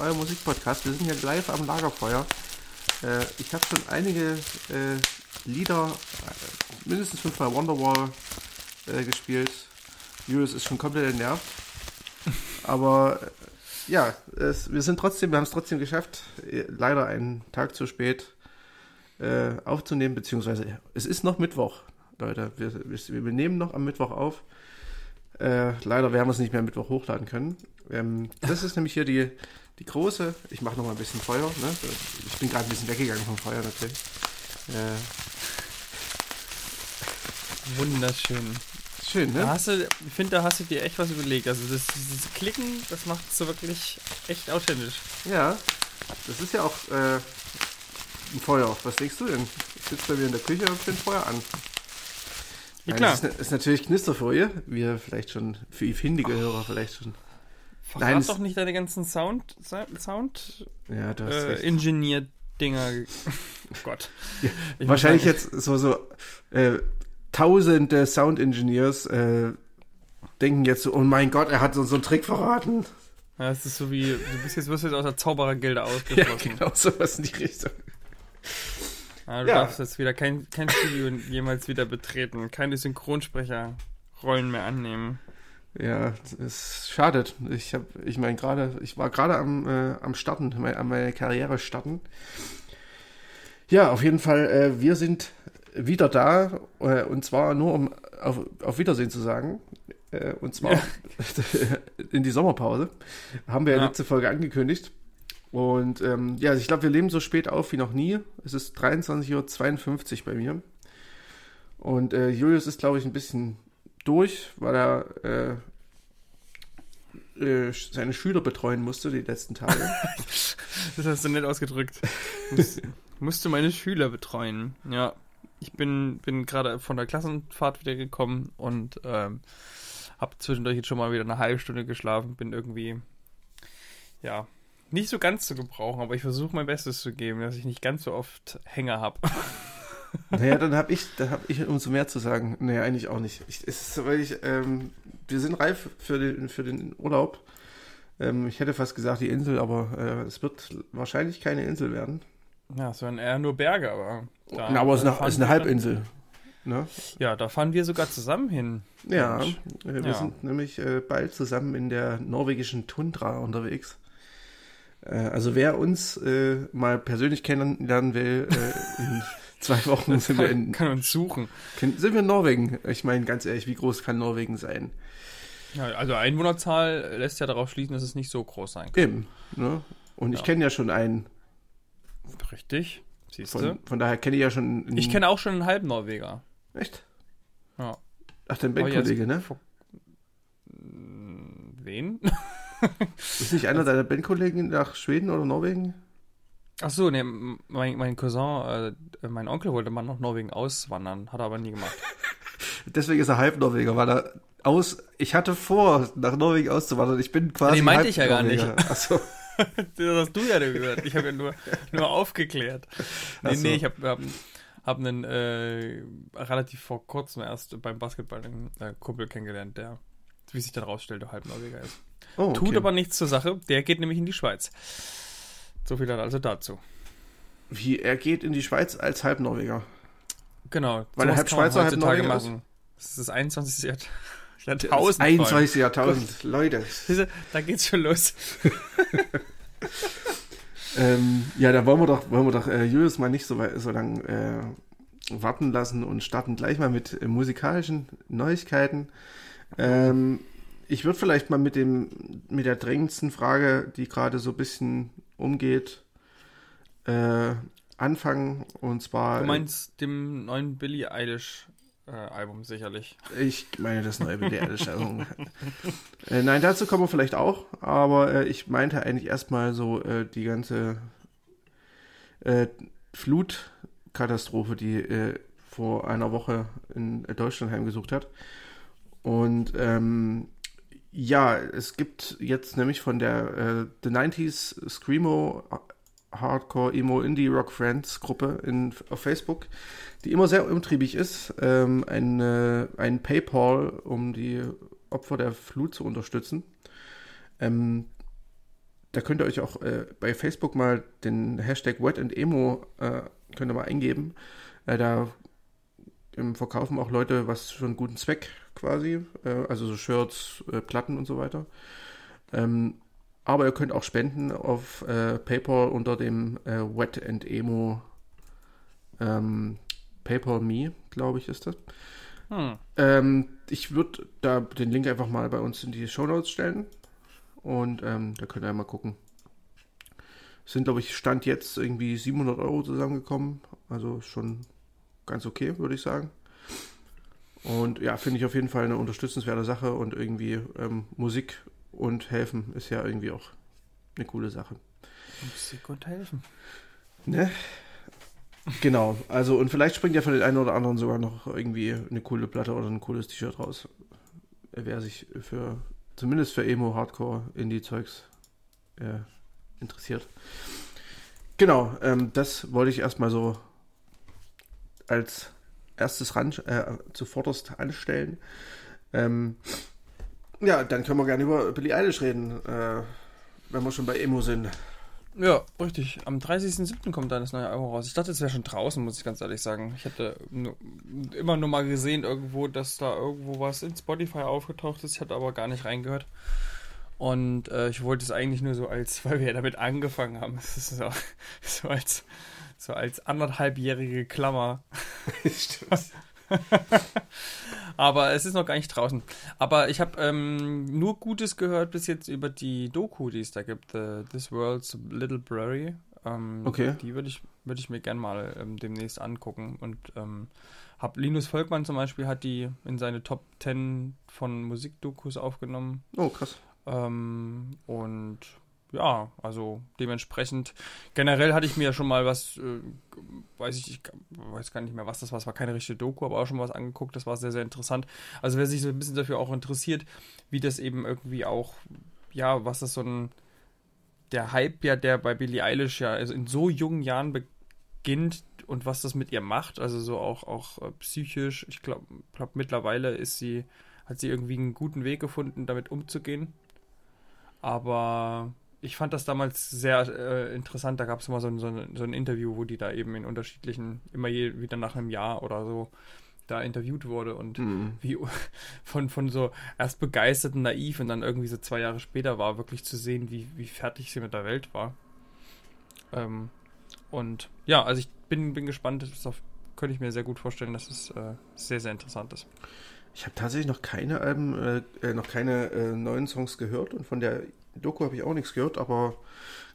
euer Musikpodcast. Wir sind hier live am Lagerfeuer. Äh, ich habe schon einige äh, Lieder, äh, mindestens fünfmal Wonderwall äh, gespielt. Julius ist schon komplett entnervt. Aber äh, ja, es, wir sind trotzdem, wir haben es trotzdem geschafft, äh, leider einen Tag zu spät aufzunehmen, beziehungsweise es ist noch Mittwoch, Leute. Wir, wir, wir nehmen noch am Mittwoch auf. Äh, leider werden wir es nicht mehr am Mittwoch hochladen können. Ähm, das ist nämlich hier die, die große. Ich mache noch mal ein bisschen Feuer. Ne? Ich bin gerade ein bisschen weggegangen vom Feuer natürlich. Äh, Wunderschön. schön, Da ne? hast du, ich finde, da hast du dir echt was überlegt. Also das, dieses Klicken, das macht es so wirklich echt authentisch. Ja. Das ist ja auch äh, ein Feuer. Was denkst du denn? Ich sitze bei mir in der Küche und bin Feuer an. Ja klar. Das ist, ist natürlich Knisterfolie, wie ihr vielleicht schon, für ihr findige Hörer vielleicht schon. Verrat Nein, doch nicht deine ganzen Sound, Sound Ja, du hast äh, recht. Ingenieur-Dinger. Oh Gott. Ja, Ich Wahrscheinlich jetzt so, so äh, tausende Sound Engineers äh, denken jetzt so, oh mein Gott, er hat uns so einen Trick verraten. Ja, es ist so wie, du bist jetzt, wirst jetzt aus der Zauberergilde Ja, ausgeschlossen. genau sowas in die Richtung. Ja, du Ja. darfst jetzt wieder kein, kein Studio jemals wieder betreten, keine Synchronsprecherrollen mehr annehmen. Ja, es schadet. Ich habe, ich meine gerade, ich war gerade am, äh, am Starten, an meine Karriere starten. Ja, auf jeden Fall, äh, wir sind wieder da äh, und zwar nur um auf, auf Wiedersehen zu sagen. Äh, und zwar in die Sommerpause. Haben wir ja Ja. letzte Folge angekündigt. Und ähm, ja, ich glaube, wir leben so spät auf wie noch nie. Es ist 23.52 Uhr bei mir. Und äh, Julius ist, glaube ich, ein bisschen durch, weil er äh, äh, seine Schüler betreuen musste die letzten Tage. Das hast du nett ausgedrückt. Muss, musst du meine Schüler betreuen. Ja. Ich bin, bin gerade von der Klassenfahrt wieder gekommen und ähm, habe zwischendurch jetzt schon mal wieder eine halbe Stunde geschlafen. Bin irgendwie, ja, nicht so ganz zu gebrauchen, aber ich versuche mein Bestes zu geben, dass ich nicht ganz so oft Hänger habe. naja, dann habe ich, dann hab ich umso mehr zu sagen. Naja, eigentlich auch nicht. Ich, es ist, weil ich, ähm, wir sind reif für den, für den Urlaub. Ähm, ich hätte fast gesagt die Insel, aber äh, es wird wahrscheinlich keine Insel werden. Ja, es waren eher nur Berge, aber. da- Na, aber es ist eine, ist eine Halbinsel. Ne? Ja, da fahren wir sogar zusammen hin. Ja, Mensch. äh, wir Ja. sind nämlich äh, bald zusammen in der norwegischen Tundra unterwegs. Äh, also wer uns äh, mal persönlich kennenlernen will, äh, zwei Wochen sind wir, Kann, in, kann uns suchen. sind wir in Norwegen. Ich meine, ganz ehrlich, wie groß kann Norwegen sein? Ja, also Einwohnerzahl lässt ja darauf schließen, dass es nicht so groß sein kann. Eben. Ne? Und ich Ja. kenne ja schon einen. Richtig. Siehst du? Von, von daher kenne ich ja schon. einen- Ich kenne auch schon einen halben Norweger. Echt? Ja. Ach, dein Bandkollege, ne? Hm, Wen? Ist nicht einer deiner Bandkollegen nach Schweden oder Norwegen? Ach so, ne, mein, mein Cousin, äh, mein Onkel wollte mal nach Norwegen auswandern, hat er aber nie gemacht. Deswegen ist er halb Norweger, weil er aus. Ich hatte vor, nach Norwegen auszuwandern. Ich bin quasi. Nee, meinte halb ich ja gar nicht. Norweger. Achso. das hast du ja gehört. Ich habe ja nur, nur aufgeklärt. Nee, so. nee, ich habe hab, hab einen äh, relativ vor kurzem erst beim Basketball einen äh, Kumpel kennengelernt, der, wie sich dann rausstellte, halb Norweger ist. Oh, Tut okay. aber nichts zur Sache, der geht nämlich in die Schweiz. So viel dann also dazu. Wie, er geht in die Schweiz als Halbnorweger. Genau. Weil er halb Schweizer, halb Norweger ist? machen. Das ist das 21. Jahr- Das Jahrtausend. 21. Jahrtausend. Leute. Da geht's schon los. Ähm, ja, da wollen wir doch, wollen wir doch äh, Julius mal nicht so, so lang äh, warten lassen und starten gleich mal mit äh, musikalischen Neuigkeiten. Ähm, ich würde vielleicht mal mit dem, mit der drängendsten Frage, die gerade so ein bisschen umgeht, äh, anfangen. Und zwar. Du meinst dem neuen Billie Eilish äh, Album sicherlich. Ich meine das neue Billie Eilish Album. äh, nein, dazu kommen wir vielleicht auch, aber äh, ich meinte eigentlich erstmal so äh, die ganze äh, Flutkatastrophe, die äh, vor einer Woche in Deutschland heimgesucht hat. Und ähm, ja, es gibt jetzt nämlich von der äh, The 90s Screamo Hardcore Emo Indie Rock Friends Gruppe in, auf Facebook, die immer sehr umtriebig ist, ähm, ein, äh, ein PayPal, um die Opfer der Flut zu unterstützen. Ähm, da könnt ihr euch auch äh, bei Facebook mal den Hashtag Wet and Emo äh, könnt ihr mal eingeben. Äh, da ähm, verkaufen auch Leute was für einen guten Zweck quasi, äh, also so Shirts, äh, Platten und so weiter. Ähm, aber ihr könnt auch spenden auf äh, PayPal unter dem äh, Wet and Emo ähm, PayPal Me, glaube ich, ist das. Hm. Ähm, ich würde da den Link einfach mal bei uns in die Show Notes stellen. Und ähm, da könnt ihr mal gucken. Es sind, glaube ich, Stand jetzt irgendwie 700 Euro zusammengekommen. Also schon ganz okay, würde ich sagen. Und ja, finde ich auf jeden Fall eine unterstützenswerte Sache und irgendwie ähm, Musik und helfen ist ja irgendwie auch eine coole Sache. Musik und helfen. Ne? Genau, also und vielleicht springt ja von den einen oder anderen sogar noch irgendwie eine coole Platte oder ein cooles T-Shirt raus. Wer sich für zumindest für Emo, Hardcore, Indie-Zeugs äh, interessiert. Genau, ähm, das wollte ich erstmal so als erstes ran, äh, zuvorderst anstellen. Ähm, ja, dann können wir gerne über Billie Eilish reden, äh, wenn wir schon bei Emo sind. Ja, richtig. Am 30.07. kommt dann das neue Album raus. Ich dachte, es wäre schon draußen, muss ich ganz ehrlich sagen. Ich hatte nur, immer nur mal gesehen irgendwo, dass da irgendwo was in Spotify aufgetaucht ist. Ich hatte aber gar nicht reingehört. Und äh, ich wollte es eigentlich nur so als, weil wir ja damit angefangen haben. Es ist so, so als so als anderthalbjährige Klammer. Stimmt. Aber es ist noch gar nicht draußen. Aber ich habe ähm, nur Gutes gehört bis jetzt über die Doku, die es da gibt, The, This World's Little Blurry. Ähm, okay. Die würde ich, würd ich mir gerne mal ähm, demnächst angucken. Und ähm, hab Linus Volkmann zum Beispiel hat die in seine Top 10 von Musikdokus aufgenommen. Oh, krass. Ähm, und ja, also dementsprechend, generell hatte ich mir ja schon mal was, äh, weiß ich, ich weiß gar nicht mehr, was das war, es war keine richtige Doku, aber auch schon was angeguckt, das war sehr, sehr interessant. Also wer sich so ein bisschen dafür auch interessiert, wie das eben irgendwie auch, ja, was das so ein, der Hype ja, der bei Billie Eilish ja also in so jungen Jahren beginnt und was das mit ihr macht, also so auch, auch äh, psychisch, ich glaube, glaub, mittlerweile ist sie, hat sie irgendwie einen guten Weg gefunden, damit umzugehen. Aber ich fand das damals sehr äh, interessant. Da gab es immer so ein, so, ein, so ein, Interview, wo die da eben in unterschiedlichen, immer je, wieder nach einem Jahr oder so, da interviewt wurde und mhm. wie von, von so erst begeistert und naiv und dann irgendwie so zwei Jahre später war, wirklich zu sehen, wie, wie fertig sie mit der Welt war. Ähm, und ja, also ich bin, bin gespannt. Das auf, könnte ich mir sehr gut vorstellen, dass es äh, sehr, sehr interessant ist. Ich habe tatsächlich noch keine Alben, äh, äh, noch keine äh, neuen Songs gehört und von der Doku habe ich auch nichts gehört, aber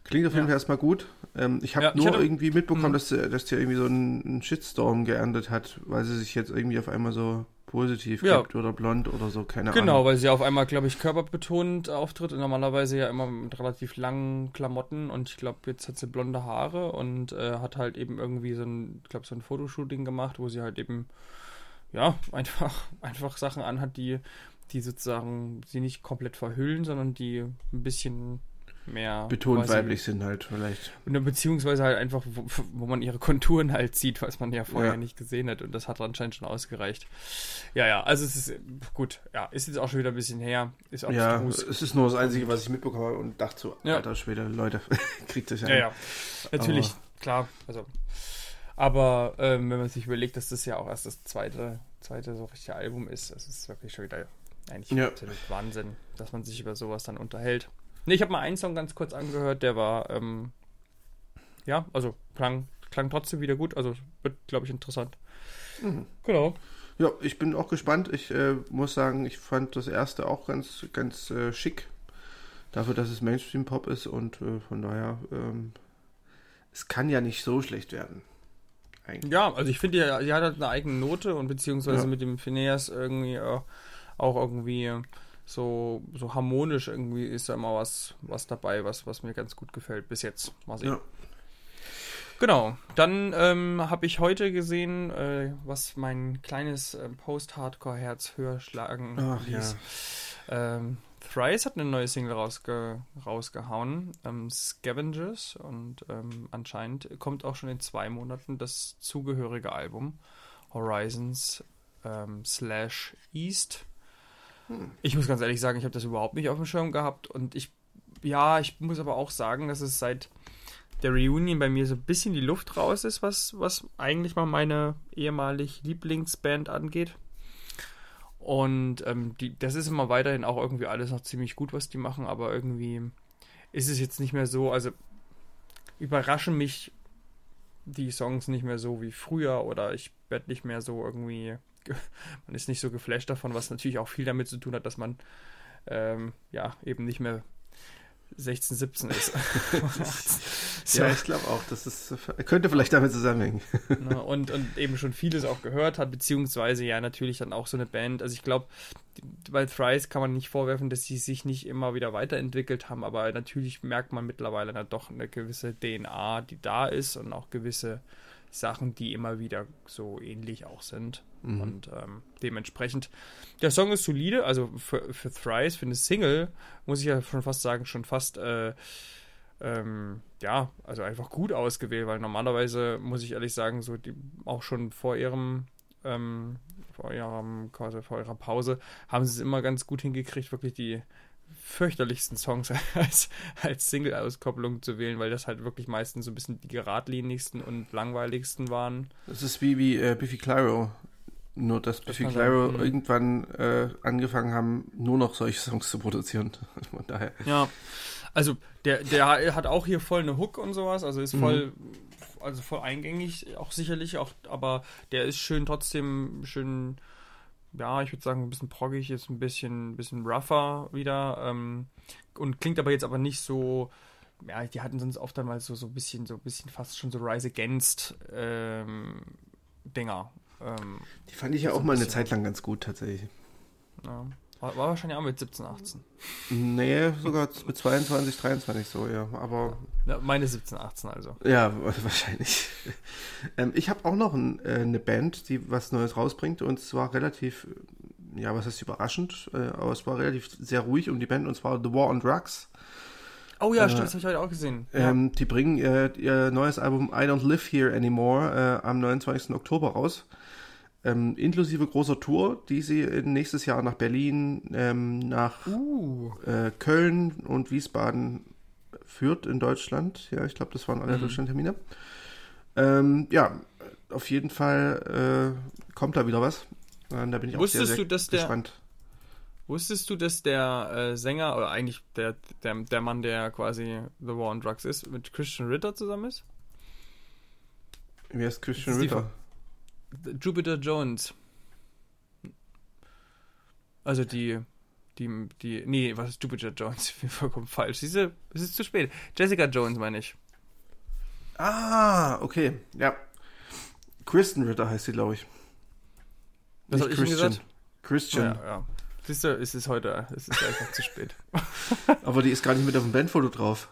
klingt auf jeden Fall erstmal gut. Ähm, ich habe ja, nur hatte, irgendwie mitbekommen, mhm. dass, dass die irgendwie so einen, einen, Shitstorm geerntet hat, weil sie sich jetzt irgendwie auf einmal so positiv ja. gibt oder blond oder so, keine genau, Ahnung. Genau, weil sie auf einmal, glaube ich, körperbetont auftritt und normalerweise ja immer mit relativ langen Klamotten und ich glaube, jetzt hat sie blonde Haare und äh, hat halt eben irgendwie so ein, ich glaube, so ein Fotoshooting gemacht, wo sie halt eben ja, einfach, einfach Sachen anhat, die die sozusagen sie nicht komplett verhüllen, sondern die ein bisschen mehr betont weiblich sind halt vielleicht. Und beziehungsweise halt einfach, wo, wo, man ihre Konturen halt sieht, was man ja vorher ja. nicht gesehen hat und das hat anscheinend schon ausgereicht. Ja, ja, also es ist gut, ja, ist jetzt auch schon wieder ein bisschen her. Ist auch ja, es ist nur das Einzige, was ich mitbekomme und dachte so, ja. alter Schwede, Leute, kriegt das ja. Ja, ja, natürlich, aber. klar, also aber ähm, wenn man sich überlegt, dass das ja auch erst das zweite, zweite so richtige Album ist, das ist wirklich schon wieder eigentlich ja. absolut Wahnsinn, dass man sich über sowas dann unterhält. Ne, ich habe mal einen Song ganz kurz angehört, der war, ähm, ja, also klang, klang trotzdem wieder gut, also wird, glaube ich, interessant. Mhm. Genau. Ja, ich bin auch gespannt. Ich äh, muss sagen, ich fand das erste auch ganz, ganz äh, schick. Dafür, dass es Mainstream-Pop ist und äh, von daher, ähm, es kann ja nicht so schlecht werden. Eigentlich. Ja, also ich finde, die, die hat halt eine eigene Note und beziehungsweise ja. mit dem Phineas irgendwie äh, auch irgendwie so, so harmonisch irgendwie ist da immer was, was dabei, was, was mir ganz gut gefällt bis jetzt. Mal sehen. Ja. Genau, dann ähm, habe ich heute gesehen, äh, was mein kleines äh, Post-Hardcore-Herz höher schlagen Ach, ließ. Ja. Ähm, Thrice hat eine neue Single rausge rausgehauen, ähm, Scavengers, und ähm, anscheinend kommt auch schon in zwei Monaten das zugehörige Album Horizons ähm, slash East. Ich muss ganz ehrlich sagen, ich habe das überhaupt nicht auf dem Schirm gehabt und ich, ja, ich muss aber auch sagen, dass es seit der Reunion bei mir so ein bisschen die Luft raus ist, was, was eigentlich mal meine ehemalig Lieblingsband angeht. Und ähm, die, das ist immer weiterhin auch irgendwie alles noch ziemlich gut, was die machen, aber irgendwie ist es jetzt nicht mehr so, also überraschen mich die Songs nicht mehr so wie früher oder ich werde nicht mehr so irgendwie, man ist nicht so geflasht davon, was natürlich auch viel damit zu tun hat, dass man ähm, ja eben nicht mehr 16, 17 ist. so. Ja, ich glaube auch, das ist, könnte vielleicht damit zusammenhängen. und, und eben schon vieles auch gehört hat, beziehungsweise ja natürlich dann auch so eine Band. Also ich glaube, bei Thrice kann man nicht vorwerfen, dass sie sich nicht immer wieder weiterentwickelt haben, aber natürlich merkt man mittlerweile dann doch eine gewisse DNA, die da ist und auch gewisse Sachen, die immer wieder so ähnlich auch sind. Mhm. Und ähm, dementsprechend, der Song ist solide, also für, für Thrice, für eine Single, muss ich ja schon fast sagen, schon fast, äh, ähm, ja, also einfach gut ausgewählt, weil normalerweise, muss ich ehrlich sagen, so die, auch schon vor ihrem, ähm, vor ihrem, vor ihrer Pause, haben sie es immer ganz gut hingekriegt, wirklich die fürchterlichsten Songs als, als Single-Auskopplung zu wählen, weil das halt wirklich meistens so ein bisschen die geradlinigsten und langweiligsten waren. Das ist wie, wie äh, Biffy Clyro. Nur, dass Biffy Clyro mhm. irgendwann äh, angefangen haben, nur noch solche Songs zu produzieren. Von daher. Ja, also der, der hat auch hier voll eine Hook und sowas, also ist voll, mhm. also voll eingängig, auch sicherlich, auch, aber der ist schön trotzdem schön ja, ich würde sagen, ein bisschen proggig, ist ein bisschen, bisschen rougher wieder. Ähm, und klingt aber jetzt aber nicht so. Ja, die hatten sonst oft dann mal so, so ein bisschen, so ein bisschen fast schon so Rise Against ähm, Dinger. Ähm, die fand ich ja auch mal eine Zeit lang ganz gut tatsächlich. Ja. War, war, wahrscheinlich auch mit 17, 18. Nee, sogar mit 22, 23 so, ja. Aber. Ja, meine 17, 18 also. Ja, wahrscheinlich. ähm, ich habe auch noch ein, äh, eine Band, die was Neues rausbringt und zwar relativ, ja, was heißt überraschend, äh, aber es war relativ sehr ruhig um die Band und zwar The War on Drugs. Oh ja, äh, stimmt, das habe ich heute auch gesehen. Ähm, Die bringen äh, ihr neues Album I Don't Live Here Anymore äh, am 29. Oktober raus ähm, inklusive großer Tour, die sie nächstes Jahr nach Berlin, ähm, nach uh. äh, Köln und Wiesbaden führt in Deutschland. Ja, ich glaube, das waren alle mhm. Deutschlandtermine. Ähm, ja, auf jeden Fall äh, kommt da wieder was. Äh, da bin ich Wusstest auch sehr, sehr du, dass gespannt. Der, wusstest du, dass der äh, Sänger, oder eigentlich der, der, der Mann, der quasi The War on Drugs ist, mit Christian Ritter zusammen ist? Wer ist Christian ist Ritter? Jupiter Jones. Also die, die, die, nee, was ist Jupiter Jones? Vollkommen falsch. Diese, es ist zu spät. Jessica Jones meine ich. Ah, okay, ja. Kristen Ritter heißt sie, glaube ich. Was habe ich gesagt? Christian. Ja, ja. Siehst du, es ist heute, es ist einfach zu spät. Aber die ist gar nicht mit auf dem Bandfoto drauf.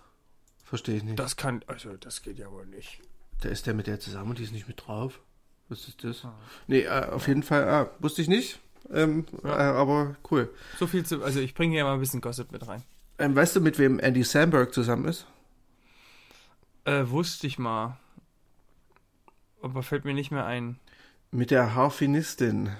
Verstehe ich nicht. Das kann, also das geht ja wohl nicht. Da ist der mit der zusammen und die ist nicht mit drauf. Was ist das? Ah. Nee, äh, auf jeden Fall, ah, wusste ich nicht. Ähm, ja. äh, aber cool. So viel zu, also ich bringe hier mal ein bisschen Gossip mit rein. Ähm, weißt du, mit wem Andy Samberg zusammen ist? Äh, wusste ich mal. Aber fällt mir nicht mehr ein. Mit der Harfenistin.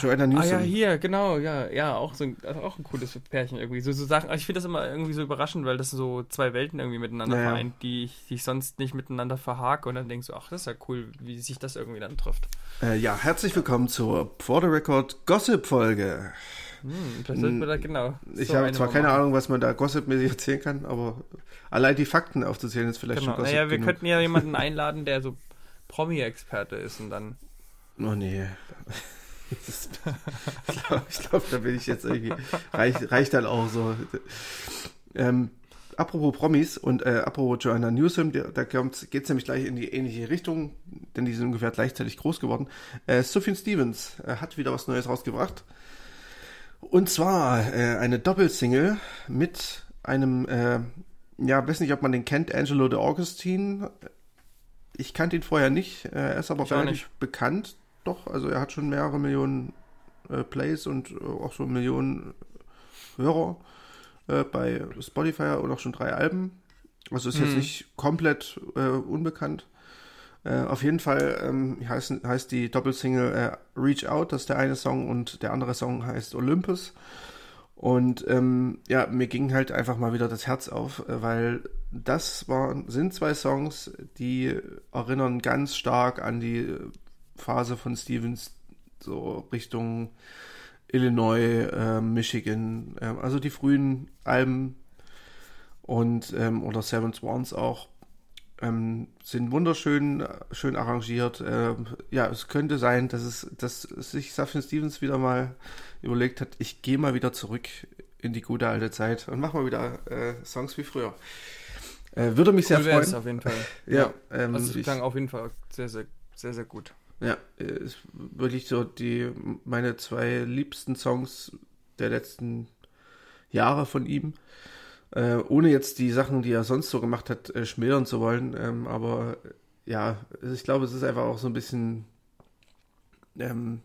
Joanna Newsom. Ah ja, hier, genau, ja, ja, auch so ein, also auch ein cooles Pärchen irgendwie. So, so Sachen, also ich finde das immer irgendwie so überraschend, weil das so zwei Welten irgendwie miteinander naja. vereint, die ich, die ich sonst nicht miteinander verhake und dann denkst du, ach, das ist ja cool, wie sich das irgendwie dann trifft. Äh, ja, herzlich willkommen zur For the Record Gossip-Folge. Hm, das da genau. Ich so habe zwar keine machen. Ahnung, was man da gossipmäßig erzählen kann, aber allein die Fakten aufzuzählen ist vielleicht genau. schon Gossip. Naja, wir genug. könnten ja jemanden einladen, der so Promi-Experte ist und dann. Oh nee ich glaube, glaub, da bin ich jetzt irgendwie, reicht, reicht dann auch so. Ähm, apropos Promis und äh, apropos Joanna Newsom, der, da geht es nämlich gleich in die ähnliche Richtung, denn die sind ungefähr gleichzeitig groß geworden. Äh, Sophie Stevens äh, hat wieder was Neues rausgebracht. Und zwar äh, eine Doppelsingle mit einem, äh, ja, weiß nicht, ob man den kennt, Angelo de Augustine. Ich kannte ihn vorher nicht, äh, er ist aber ich relativ bekannt doch, also er hat schon mehrere Millionen äh, Plays und äh, auch so Millionen Hörer äh, bei Spotify und auch schon drei Alben. Also ist mhm. jetzt nicht komplett äh, unbekannt. Äh, auf jeden Fall ähm, heißt, heißt die Doppelsingle äh, Reach Out, das ist der eine Song und der andere Song heißt Olympus. Und ähm, ja, mir ging halt einfach mal wieder das Herz auf, äh, weil das waren, sind zwei Songs, die erinnern ganz stark an die Phase von Stevens, so Richtung Illinois, äh, Michigan, äh, also die frühen Alben und ähm, oder Seven Swans auch. Ähm, sind wunderschön schön arrangiert. Äh, ja, es könnte sein, dass es, dass sich Safin Stevens wieder mal überlegt hat, ich gehe mal wieder zurück in die gute alte Zeit und mache mal wieder äh, Songs wie früher. Äh, würde mich sehr cool freuen. auf jeden Fall. ja, ja. Ähm, also es klang auf jeden Fall sehr, sehr, sehr, sehr gut. Ja, ist wirklich so die meine zwei liebsten Songs der letzten Jahre von ihm. Äh, ohne jetzt die Sachen, die er sonst so gemacht hat, äh, schmälern zu wollen. Ähm, aber ja, ich glaube, es ist einfach auch so ein bisschen. Ähm,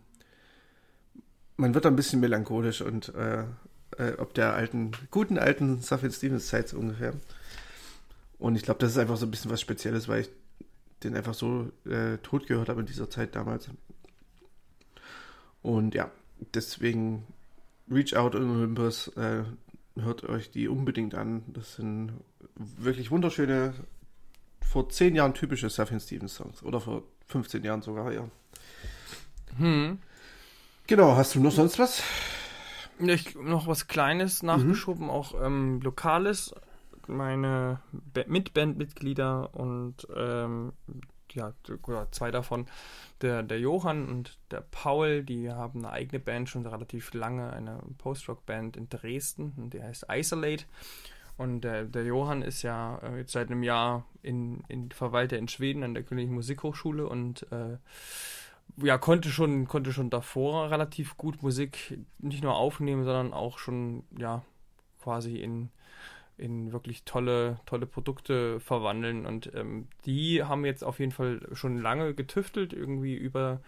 man wird ein bisschen melancholisch und äh, äh, ob der alten, guten alten Safin Stevens Zeit ungefähr. Und ich glaube, das ist einfach so ein bisschen was Spezielles, weil ich den einfach so äh, tot gehört habe in dieser Zeit damals. Und ja, deswegen Reach Out in Olympus, äh, hört euch die unbedingt an. Das sind wirklich wunderschöne, vor zehn Jahren typische Safin Stevens Songs. Oder vor 15 Jahren sogar, ja. Hm. Genau, hast du noch sonst was? Ich, noch was Kleines nachgeschoben, mhm. auch ähm, Lokales. Meine Mitbandmitglieder und ähm, ja, zwei davon, der, der Johann und der Paul, die haben eine eigene Band schon relativ lange, eine Post-Rock-Band in Dresden, die heißt Isolate. Und der, der Johann ist ja äh, jetzt seit einem Jahr in, in Verwalter in Schweden an der Königlichen Musikhochschule und äh, ja, konnte schon, konnte schon davor relativ gut Musik nicht nur aufnehmen, sondern auch schon, ja, quasi in, in wirklich tolle, tolle Produkte verwandeln. Und ähm, die haben jetzt auf jeden Fall schon lange getüftelt, irgendwie über,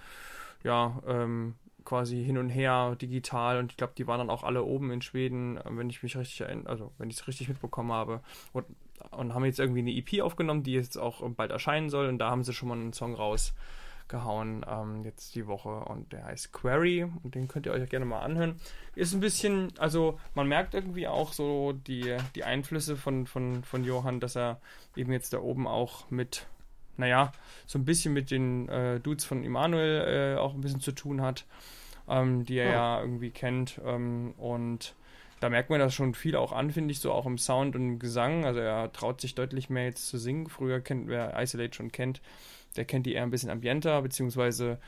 ja, ähm, quasi hin und her digital. Und ich glaube, die waren dann auch alle oben in Schweden, wenn ich mich richtig also wenn ich es richtig mitbekommen habe. Und, und haben jetzt irgendwie eine EP aufgenommen, die jetzt auch bald erscheinen soll. Und da haben sie schon mal einen Song raus gehauen ähm, jetzt die Woche und der heißt Query und den könnt ihr euch gerne mal anhören. Ist ein bisschen, also man merkt irgendwie auch so die, die Einflüsse von, von, von Johann, dass er eben jetzt da oben auch mit, naja, so ein bisschen mit den äh, Dudes von Immanuel äh, auch ein bisschen zu tun hat, ähm, die er oh. ja irgendwie kennt ähm, und da merkt man das schon viel auch an, finde ich, so auch im Sound und im Gesang. Also er traut sich deutlich mehr jetzt zu singen. Früher kennt, wer Isolate schon kennt, der kennt die eher ein bisschen ambienter, beziehungsweise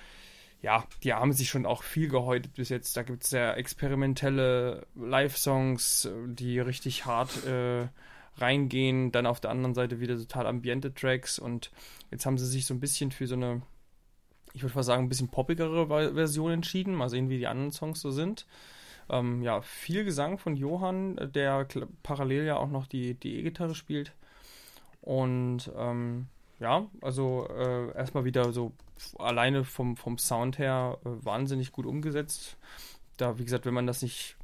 ja, die haben sich schon auch viel gehäutet bis jetzt. Da gibt es sehr experimentelle Live-Songs, die richtig hart äh, reingehen. Dann auf der anderen Seite wieder total ambiente Tracks. Und jetzt haben sie sich so ein bisschen für so eine, ich würde mal sagen, ein bisschen poppigere Version entschieden. Mal sehen, wie die anderen Songs so sind. Ähm, ja, viel Gesang von Johann, der parallel ja auch noch die E-Gitarre spielt. Und ähm, ja, also äh, erstmal wieder so alleine vom, vom Sound her äh, wahnsinnig gut umgesetzt. Da, wie gesagt, wenn man das nicht,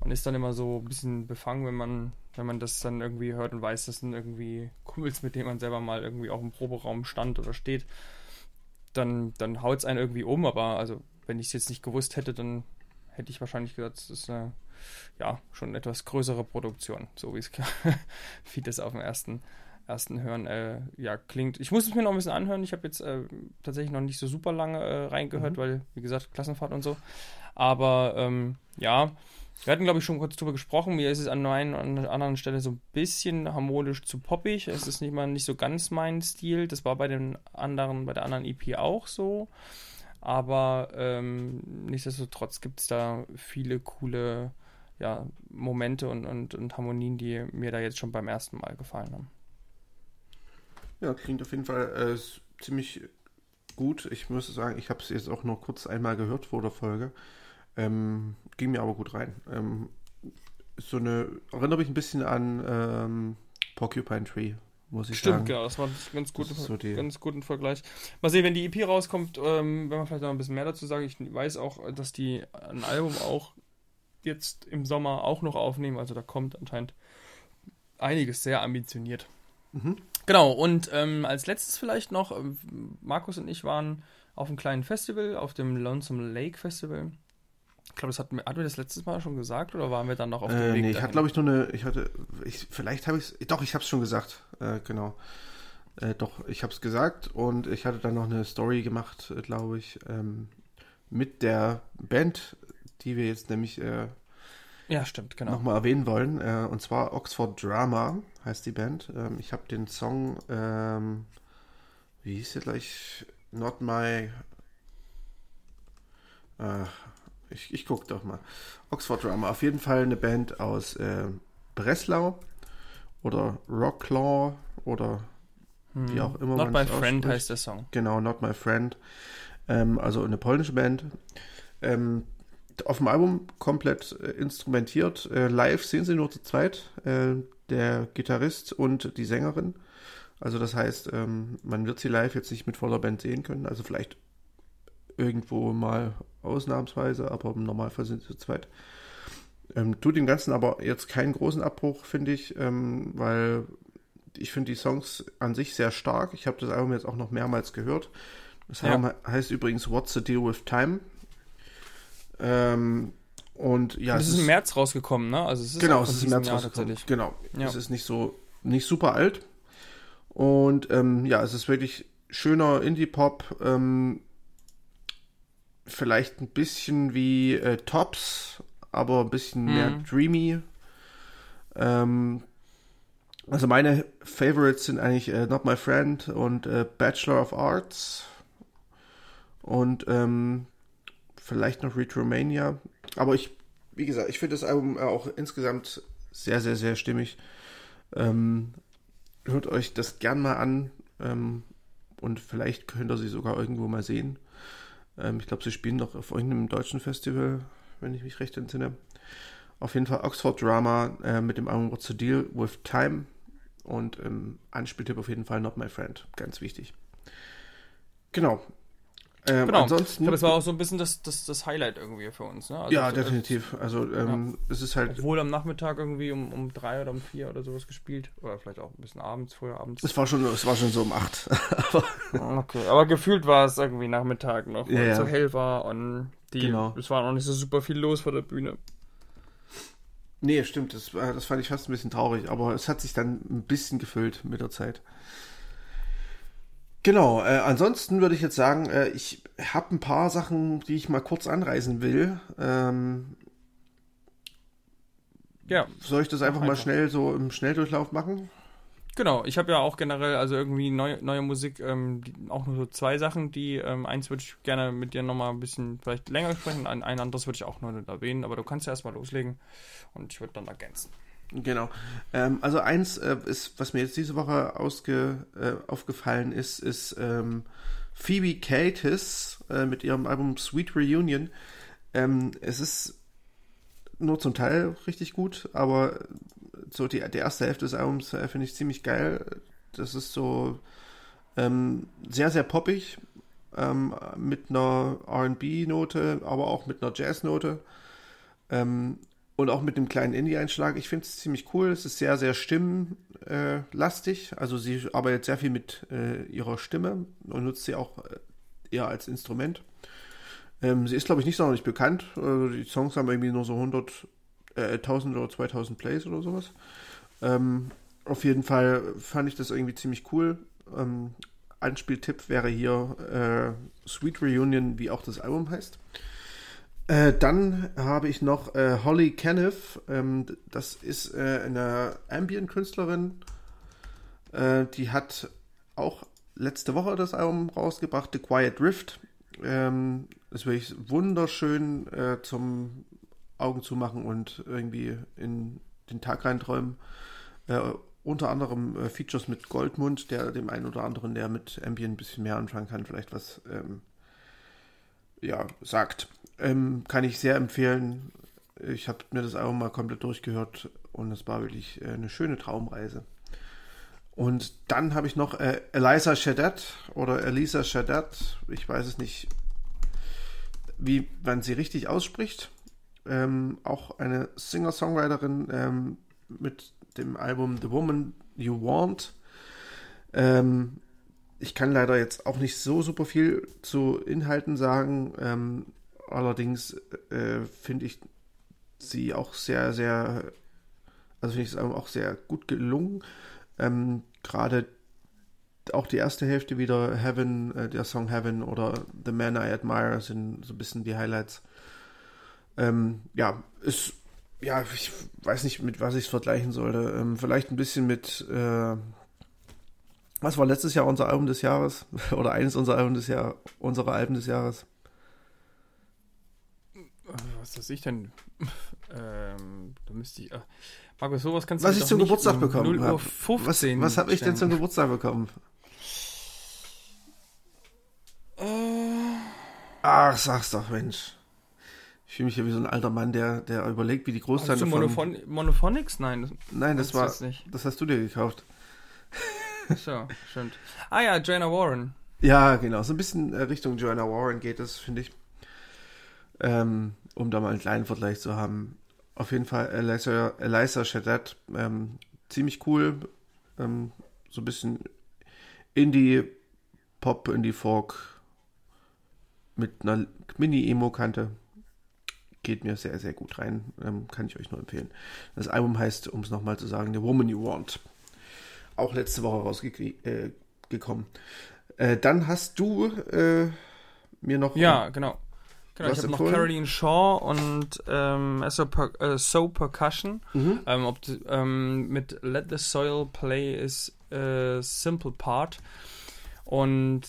man ist dann immer so ein bisschen befangen, wenn man, wenn man das dann irgendwie hört und weiß, das sind irgendwie Kumpels, mit denen man selber mal irgendwie auch im Proberaum stand oder steht, dann, dann haut es einen irgendwie um. Aber also, wenn ich es jetzt nicht gewusst hätte, dann hätte ich wahrscheinlich gesagt, das ist eine ja, schon etwas größere Produktion, so wie es wie das auf dem ersten ersten Hören äh, ja, klingt. Ich muss es mir noch ein bisschen anhören. Ich habe jetzt äh, tatsächlich noch nicht so super lange äh, reingehört, mhm. weil, wie gesagt, Klassenfahrt und so. Aber ähm, ja, wir hatten, glaube ich, schon kurz drüber gesprochen. Mir ist es an einer an anderen Stelle so ein bisschen harmonisch zu poppig. Es ist nicht mal nicht so ganz mein Stil. Das war bei den anderen, bei der anderen EP auch so. Aber ähm, nichtsdestotrotz gibt es da viele coole ja, Momente und, und, und Harmonien, die mir da jetzt schon beim ersten Mal gefallen haben. Ja, klingt auf jeden Fall äh, ziemlich gut. Ich muss sagen, ich habe es jetzt auch nur kurz einmal gehört vor der Folge. Ähm, ging mir aber gut rein. Ähm, so eine, erinnere mich ein bisschen an ähm, Porcupine Tree, muss ich Stimmt, sagen. genau, das war ein ganz, gute, so ganz guten Vergleich. Mal sehen, wenn die EP rauskommt, ähm, wenn man vielleicht noch ein bisschen mehr dazu sagen. Ich weiß auch, dass die ein Album auch jetzt im Sommer auch noch aufnehmen. Also da kommt anscheinend einiges sehr ambitioniert. Mhm. Genau, und ähm, als letztes vielleicht noch, ähm, Markus und ich waren auf einem kleinen Festival, auf dem Lonesome Lake Festival. Ich glaube, das hatten wir, hatten wir das letztes Mal schon gesagt oder waren wir dann noch auf dem Äh, Weg? nee, ich hatte, glaube ich, nur eine. Ich hatte. Ich, vielleicht habe ich es. Doch, ich habe es schon gesagt. Äh, genau. Äh, doch, ich habe es gesagt und ich hatte dann noch eine Story gemacht, äh, glaube ich, ähm, mit der Band, die wir jetzt nämlich äh, Ja, stimmt, genau. nochmal erwähnen wollen. Äh, und zwar Oxford Drama heißt die Band. Ähm, ich habe den Song, ähm, wie hieß der gleich? Not My. Äh, ich ich gucke doch mal. Oxford Drama. Auf jeden Fall eine Band aus äh, Breslau oder Rocklaw oder wie auch immer Hm. Not My Friend heißt der Song. Genau, Not My Friend. Ähm, also eine polnische Band. Ähm, auf dem Album komplett äh, instrumentiert. Äh, live sehen sie nur zu zweit. Äh, der Gitarrist und die Sängerin. Also das heißt, ähm, man wird sie live jetzt nicht mit voller Band sehen können. Also vielleicht irgendwo mal ausnahmsweise, aber im Normalfall sind sie zu zweit. Ähm, tut dem Ganzen aber jetzt keinen großen Abbruch, finde ich, ähm, weil ich finde die Songs an sich sehr stark. Ich habe das Album jetzt auch noch mehrmals gehört. Das Ja. Heißt übrigens What's the Deal with Time? Ähm, und ja, das es ist im März rausgekommen, ne? Also es ist genau, es ist im März Jahr rausgekommen. Genau, Ja. es ist nicht so nicht super alt und ähm, ja, es ist wirklich schöner Indie-Pop. Ähm, vielleicht ein bisschen wie äh, Tops, aber ein bisschen mehr Mhm. dreamy. Ähm, also meine Favorites sind eigentlich äh, Not My Friend und äh, Bachelor of Arts und ähm, vielleicht noch Retromania. Aber ich, wie gesagt, ich finde das Album äh, auch insgesamt sehr, sehr, sehr stimmig. Ähm, hört euch das gern mal an ähm, und vielleicht könnt ihr sie sogar irgendwo mal sehen. Ähm, ich glaube, sie spielen doch auf irgendeinem deutschen Festival, wenn ich mich recht entsinne. Auf jeden Fall Oxford Drama äh, mit dem Album What's the Deal with Time und ähm, Anspieltipp auf jeden Fall Not My Friend, ganz wichtig. Genau. Ähm, Genau. Ich Ansonsten, glaube, das war auch so ein bisschen das, das, das Highlight irgendwie für uns, ne? Also ja, so- definitiv. Also ähm, es ist halt, Obwohl am Nachmittag irgendwie um, um drei oder um vier oder sowas gespielt. Oder vielleicht auch ein bisschen abends, früher abends. es war schon, es war schon so um acht. Aber Okay, aber gefühlt war es irgendwie Nachmittag noch, weil Ja, es ja. so hell war und die, Genau. es war noch nicht so super viel los vor der Bühne. nee, stimmt, das, das fand ich fast ein bisschen traurig, aber es hat sich dann ein bisschen gefüllt mit der Zeit. Genau, äh, ansonsten würde ich jetzt sagen, äh, ich habe ein paar Sachen, die ich mal kurz anreißen will. Ähm, Ja, soll ich das einfach, Mach mal einfach. schnell so im Schnelldurchlauf machen? genau. Ich habe ja auch generell, also irgendwie neue, neue Musik, ähm, die, auch nur so zwei Sachen, die, ähm, eins würde ich gerne mit dir nochmal ein bisschen vielleicht länger sprechen, ein, ein anderes würde ich auch nur nicht erwähnen, aber du kannst ja erstmal loslegen und ich würde dann ergänzen. Genau. Ähm, also eins äh, ist, was mir jetzt diese Woche ausge, äh, aufgefallen ist, ist ähm, Phoebe Cates äh, mit ihrem Album Sweet Reunion. Ähm, es ist nur zum Teil richtig gut, aber so die, die erste Hälfte des Albums äh, finde ich ziemlich geil. Das ist so ähm, sehr, sehr poppig ähm, mit einer RB-Note, aber auch mit einer Jazz-Note. Ähm, und auch mit dem kleinen Indie-Einschlag. Ich finde es ziemlich cool. Es ist sehr, sehr stimmlastig. Also sie arbeitet sehr viel mit äh, ihrer Stimme und nutzt sie auch äh, eher als Instrument. Ähm, sie ist, glaube ich, nicht sonderlich bekannt. Also die Songs haben irgendwie nur so 100, äh, 1000 oder 2000 Plays oder sowas. Ähm, auf jeden Fall fand ich das irgendwie ziemlich cool. Ähm, Anspieltipp wäre hier äh, Sweet Reunion, wie auch das Album heißt. Äh, dann habe ich noch äh, Holly Kenneth. Ähm, das ist äh, eine Ambient-Künstlerin. Äh, die hat auch letzte Woche das Album rausgebracht, The Quiet Rift. Ähm, ist wirklich wunderschön äh, zum Augen zu machen und irgendwie in den Tag reinträumen. Unter anderem Features mit Goldmund, der dem einen oder anderen, der mit Ambient ein bisschen mehr anfangen kann, vielleicht was ähm, ja, sagt. Ähm, kann ich sehr empfehlen. Ich habe mir das Album mal komplett durchgehört und es war wirklich äh, eine schöne Traumreise. Und dann habe ich noch äh, Eliza Shadat oder Elisa Shadat. Ich weiß es nicht, wie man sie richtig ausspricht. Ähm, auch eine Singer-Songwriterin ähm, mit dem Album The Woman You Want. Ähm, ich kann leider jetzt auch nicht so super viel zu Inhalten sagen. Allerdings äh, finde ich sie auch sehr, sehr, also finde ich es auch sehr gut gelungen. Ähm, Gerade auch die erste Hälfte wieder Heaven, äh, der Song Heaven oder The Man I Admire sind so ein bisschen die Highlights. Ähm, ja, ist, ja, ich weiß nicht, mit was ich es vergleichen sollte. Ähm, vielleicht ein bisschen mit, äh, was war letztes Jahr unser Album des Jahres? Oder eines unserer Alben des Jahres, unserer Alben des Jahres? Was weiß ich denn? ähm, da müsste ich. Äh, Markus, sowas kannst was du ich zum Geburtstag um bekommen habe. Was, was habe ich denn zum Geburtstag bekommen? Äh. Ach, sag's doch, Mensch. Ich fühle mich ja wie so ein alter Mann, der, der überlegt, wie die Großteile von... Monophon Monophonics? Nein. Das, Nein, das war... Das, das hast du dir gekauft. So, stimmt. Ah ja, Joanna Warren. Ja, genau. So ein bisschen äh, Richtung Joanna Warren geht das, finde ich. Ähm, um da mal einen kleinen Vergleich zu haben. Auf jeden Fall Eliza, Eliza Shaddad, ähm, ziemlich cool. Ähm, so ein bisschen Indie-Pop, Indie-Folk mit einer Mini-Emo-Kante. Geht mir sehr, sehr gut rein. Ähm, kann ich euch nur empfehlen. Das Album heißt, um es nochmal zu sagen, The Woman You Want. Auch letzte Woche rausgekommen. Äh, äh, dann hast du äh, mir noch. Ja, genau. Genau, ich habe noch Caroline Shaw und ähm, so, per, äh, so Percussion. Mhm. Ähm, ob, ähm, mit Let the Soil Play is a Simple Part. Und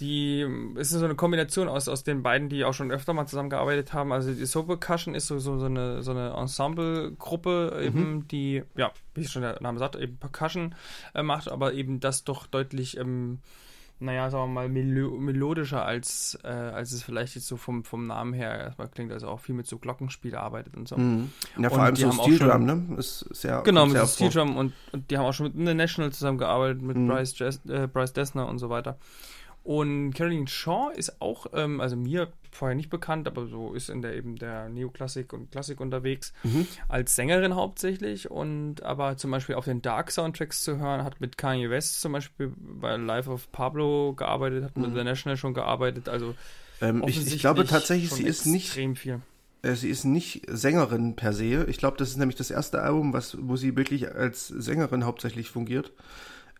die ist so eine Kombination aus, aus den beiden, die auch schon öfter mal zusammengearbeitet haben. Also die Soul Percussion ist so, so, so eine, so eine Ensemble-Gruppe, mhm. eben, die, ja, wie schon der Name sagt, eben Percussion äh, macht, aber eben das doch deutlich ähm, naja, sagen wir mal, melo melodischer, als, äh, als es vielleicht jetzt so vom, vom Namen her erstmal klingt, also auch viel mit so Glockenspiel arbeitet und so. Mhm. Ja, vor und allem so Steel Drum, ne? Ist sehr Genau, mit Steel Drum und, und die haben auch schon mit The National zusammengearbeitet, mit mhm. Bryce, äh, Bryce Dessner und so weiter. Und Caroline Shaw ist auch, ähm, also mir vorher nicht bekannt, aber so ist in der eben der Neoklassik und Klassik unterwegs, mhm. als Sängerin hauptsächlich und aber zum Beispiel auf den Dark Soundtracks zu hören, hat mit Kanye West zum Beispiel bei Life of Pablo gearbeitet, hat mhm. mit The National schon gearbeitet, also ähm, ich, ich, glaube tatsächlich, sie ist nicht viel. Äh, sie ist nicht Sängerin per se. Ich glaube, das ist nämlich das erste Album, was, wo sie wirklich als Sängerin hauptsächlich fungiert.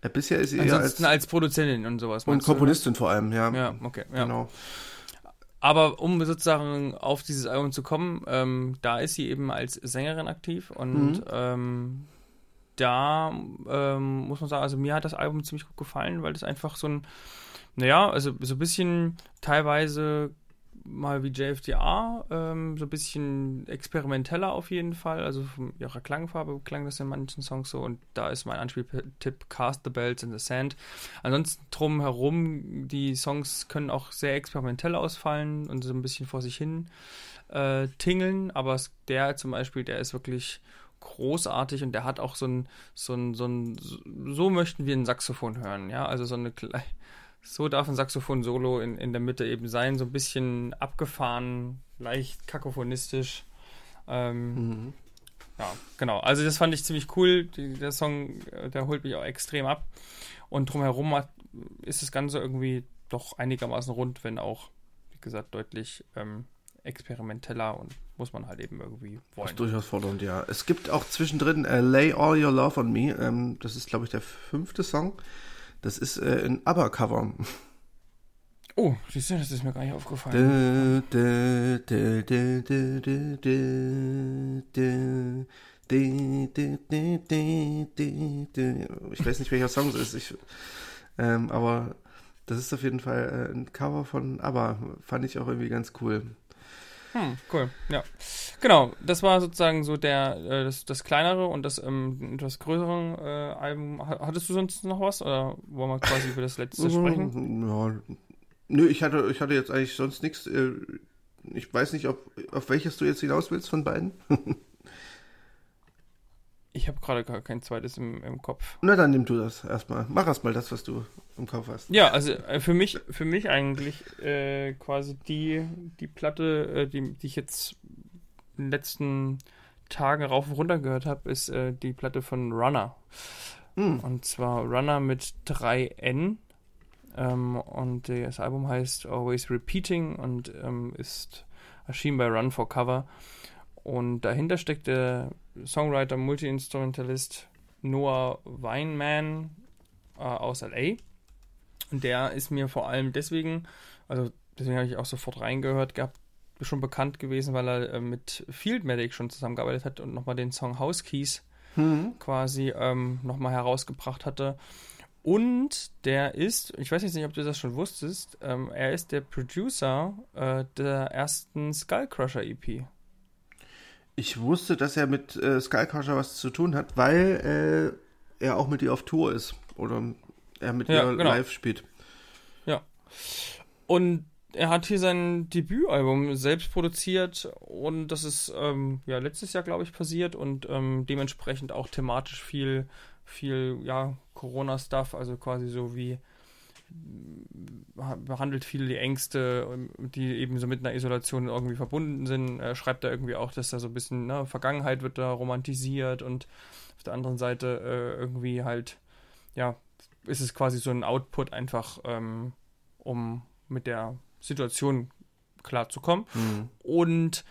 Bisher ist sie Ansonsten als, als Produzentin und sowas. Und Komponistin du, vor allem, ja. Ja, okay. Ja. Genau. Aber um sozusagen auf dieses Album zu kommen, ähm, da ist sie eben als Sängerin aktiv und mhm. ähm, da ähm, muss man sagen, also mir hat das Album ziemlich gut gefallen, weil das einfach so ein, naja, also so ein bisschen teilweise mal wie JFDR, ähm, so ein bisschen experimenteller auf jeden Fall. Also von ihrer Klangfarbe klang das in manchen Songs so und da ist mein Anspieltipp Cast the Bells in the Sand. Ansonsten drumherum, die Songs können auch sehr experimentell ausfallen und so ein bisschen vor sich hin äh, tingeln, aber der zum Beispiel, der ist wirklich großartig und der hat auch so ein, so ein, so ein, so möchten wir ein Saxophon hören, ja, also so eine so darf ein Saxophon-Solo in, in der Mitte eben sein, so ein bisschen abgefahren, leicht kakophonistisch. Ähm, mhm. Ja, genau. Also das fand ich ziemlich cool. Die, der Song, äh, der holt mich auch extrem ab. Und drumherum hat, ist das Ganze irgendwie doch einigermaßen rund, wenn auch, wie gesagt, deutlich ähm, experimenteller und muss man halt eben irgendwie wollen. Das ist durchaus fordernd, ja. Es gibt auch zwischendrin uh, Lay All Your Love on Me. Ähm, das ist, glaube ich, der fünfte Song. Das ist äh, ein ABBA-Cover. Oh, siehst du, das ist mir gar nicht aufgefallen. Ich weiß nicht, welcher Song es ist, ich, ähm, aber das ist auf jeden Fall äh, ein Cover von ABBA. Fand ich auch irgendwie ganz cool. Hm, cool, ja. Genau, das war sozusagen so der, äh, das, das kleinere und das ähm, etwas größere äh, Album. Hattest du sonst noch was oder wollen wir quasi über das letzte sprechen? Ja, nö, ich hatte, ich hatte jetzt eigentlich sonst nichts. Äh, ich weiß nicht, ob, auf welches du jetzt hinaus willst von beiden. Ich habe gerade gar kein zweites im, im Kopf. Na, dann nimm du das erstmal. Mach erstmal das, was du im Kopf hast. Ja, also äh, für mich, für mich eigentlich äh, quasi die, die Platte, äh, die, die ich jetzt in den letzten Tagen rauf und runter gehört habe, ist äh, die Platte von Runner. Mhm. Und zwar Runner mit 3N. Ähm, und das Album heißt Always Repeating und ähm, ist erschienen bei Run for Cover. Und dahinter steckt der Songwriter, Multi-Instrumentalist Noah Weinman äh, aus LA. Und der ist mir vor allem deswegen, also deswegen habe ich auch sofort reingehört gehabt, schon bekannt gewesen, weil er äh, mit Field Medic schon zusammengearbeitet hat und nochmal den Song House Keys mhm. quasi ähm, nochmal herausgebracht hatte. Und der ist, ich weiß jetzt nicht, ob du das schon wusstest, ähm, er ist der Producer äh, der ersten Skullcrusher EP. Ich wusste, dass er mit äh, Skullcrusher was zu tun hat, weil äh, er auch mit ihr auf Tour ist. Oder er mit ja, ihr genau. live spielt. Ja. Und er hat hier sein Debütalbum selbst produziert und das ist ähm, ja letztes Jahr, glaube ich, passiert und ähm, dementsprechend auch thematisch viel viel, ja, Corona-Stuff, also quasi so wie behandelt viele die Ängste, die eben so mit einer Isolation irgendwie verbunden sind. Er schreibt da irgendwie auch, dass da so ein bisschen, ne, Vergangenheit wird da romantisiert und auf der anderen Seite äh, irgendwie halt, ja, ist es quasi so ein Output einfach, ähm, um mit der Situation klarzukommen. Mhm. Und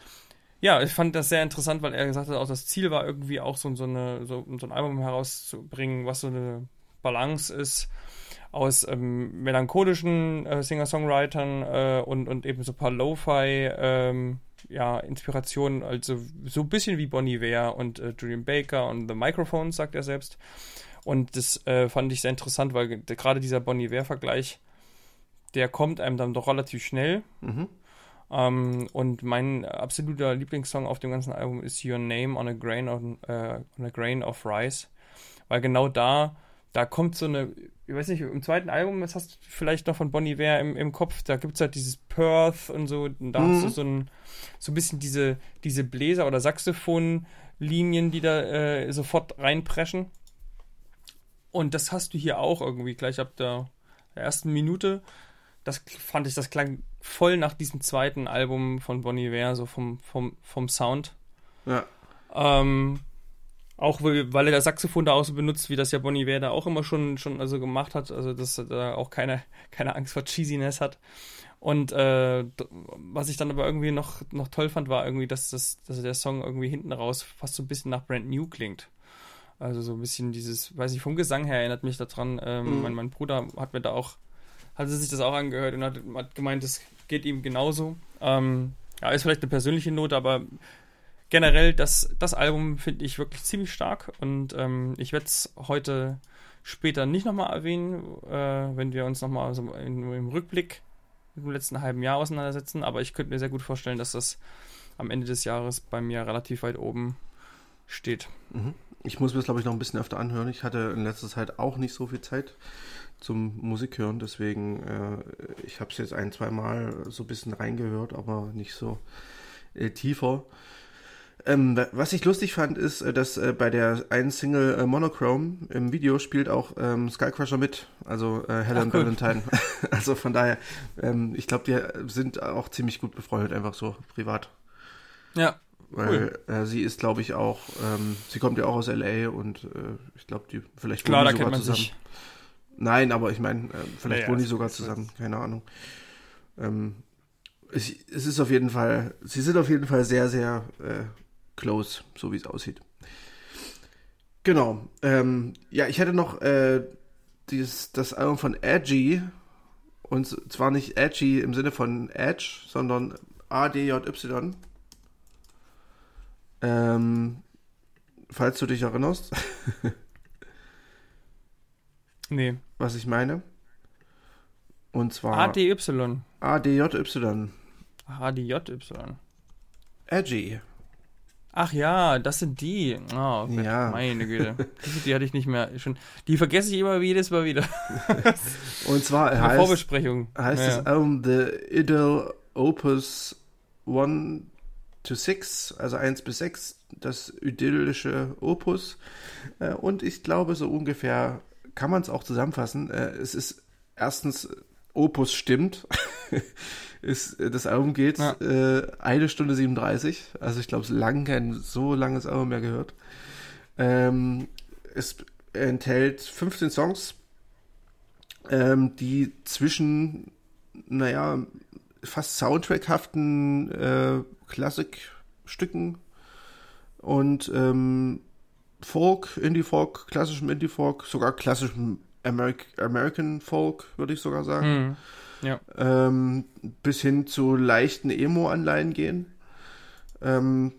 ja, ich fand das sehr interessant, weil er gesagt hat, auch das Ziel war irgendwie auch so, so, eine, so, so ein Album herauszubringen, was so eine Balance ist aus ähm, melancholischen äh, Singer-Songwritern äh, und, und eben so ein paar Lo-Fi ähm, ja, Inspirationen, also so ein bisschen wie Bonnie Ware und äh, Julian Baker und The Microphones, sagt er selbst. Und das äh, fand ich sehr interessant, weil gerade dieser Bonnie Ware-Vergleich, der kommt einem dann doch relativ schnell. Mhm. Um, ähm, und mein absoluter Lieblingssong auf dem ganzen Album ist Your Name on a Grain of, uh, on a Grain of Rice. Weil genau da, da kommt so eine, ich weiß nicht, im zweiten Album, das hast du vielleicht noch von Bonnie Ware im, im Kopf, da gibt es halt dieses Perth und so, und da mhm. hast du so ein, so ein bisschen diese, diese Bläser- oder Saxophon-Linien, die da äh, sofort reinpreschen. Und das hast du hier auch irgendwie gleich ab der ersten Minute. Das fand ich, das klang voll nach diesem zweiten Album von Bonnie Iver, so vom, vom, vom Sound. Ja. Ähm, auch weil er das Saxophon da auch so benutzt, wie das ja Bonnie Iver da auch immer schon, schon also gemacht hat, also dass er da auch keine, keine Angst vor Cheesiness hat. Und äh, was ich dann aber irgendwie noch, noch toll fand, war irgendwie, dass, das, dass der Song irgendwie hinten raus fast so ein bisschen nach Brand New klingt. Also so ein bisschen dieses, weiß ich, vom Gesang her erinnert mich daran. Ähm, mhm. mein, mein Bruder hat mir da auch, hatte sich das auch angehört und hat, hat gemeint, das geht ihm genauso. Ähm, ja, ist vielleicht eine persönliche Note, aber generell, das, das Album finde ich wirklich ziemlich stark und ähm, ich werde es heute später nicht nochmal erwähnen, äh, wenn wir uns nochmal so im, Rückblick im letzten halben Jahr auseinandersetzen, aber ich könnte mir sehr gut vorstellen, dass das am Ende des Jahres bei mir relativ weit oben steht. Mhm. Ich muss mir das, glaube ich, noch ein bisschen öfter anhören. Ich hatte in letzter Zeit auch nicht so viel Zeit zum Musik hören. Deswegen, äh, ich habe es jetzt ein, zwei Mal so ein bisschen reingehört, aber nicht so äh, tiefer. Ähm, was ich lustig fand, ist, äh, dass äh, bei der einen Single äh, Monochrome im Video spielt auch ähm, Skycrusher mit, also äh, Helen Ach, Valentine. also von daher, ähm, ich glaube, die sind auch ziemlich gut befreundet, einfach so privat. Ja. Weil cool. äh, sie ist, glaube ich, auch, ähm, sie kommt ja auch aus LA und äh, ich glaube, die vielleicht Klar, da sogar kennt man zusammen. Sich. Nein, aber ich meine, äh, vielleicht ja, wohnen die sogar zusammen, keine Ahnung. Ähm, es, es, ist auf jeden Fall, sie sind auf jeden Fall sehr, sehr äh, close, so wie es aussieht. Genau. Ähm, ja, ich hätte noch äh, dieses, das Album von Edgy, und zwar nicht Edgy im Sinne von Edge, sondern A-D-J-Y. Ähm, falls du dich erinnerst. Nee. Was ich meine? Und zwar. ADY. ADJY. ADJY. Edgy. Ach ja, das sind die. Oh, ja. meine Güte. Die hatte ich nicht mehr schon. Die vergesse ich immer jedes Mal wieder. Und zwar heißt, Vorbesprechung. heißt ja. das Album The Idol Opus 1 to 6, also 1 bis 6, das idyllische Opus. Äh, und ich glaube, so ungefähr kann man es auch zusammenfassen. Äh, es ist erstens, Opus stimmt. ist, das Album geht ja. äh, eine Stunde 37. Also ich glaube, es lang kein so langes Album mehr gehört. Ähm, es enthält 15 Songs, ähm, die zwischen, naja, fast soundtrackhaften äh, Klassikstücken und ähm, Folk, Indie-Folk, klassischem Indie-Folk, sogar klassischem Ameri American Folk, würde ich sogar sagen. Hm. Ja. Ähm, bis hin zu leichten Emo-Anleihen gehen. Ähm,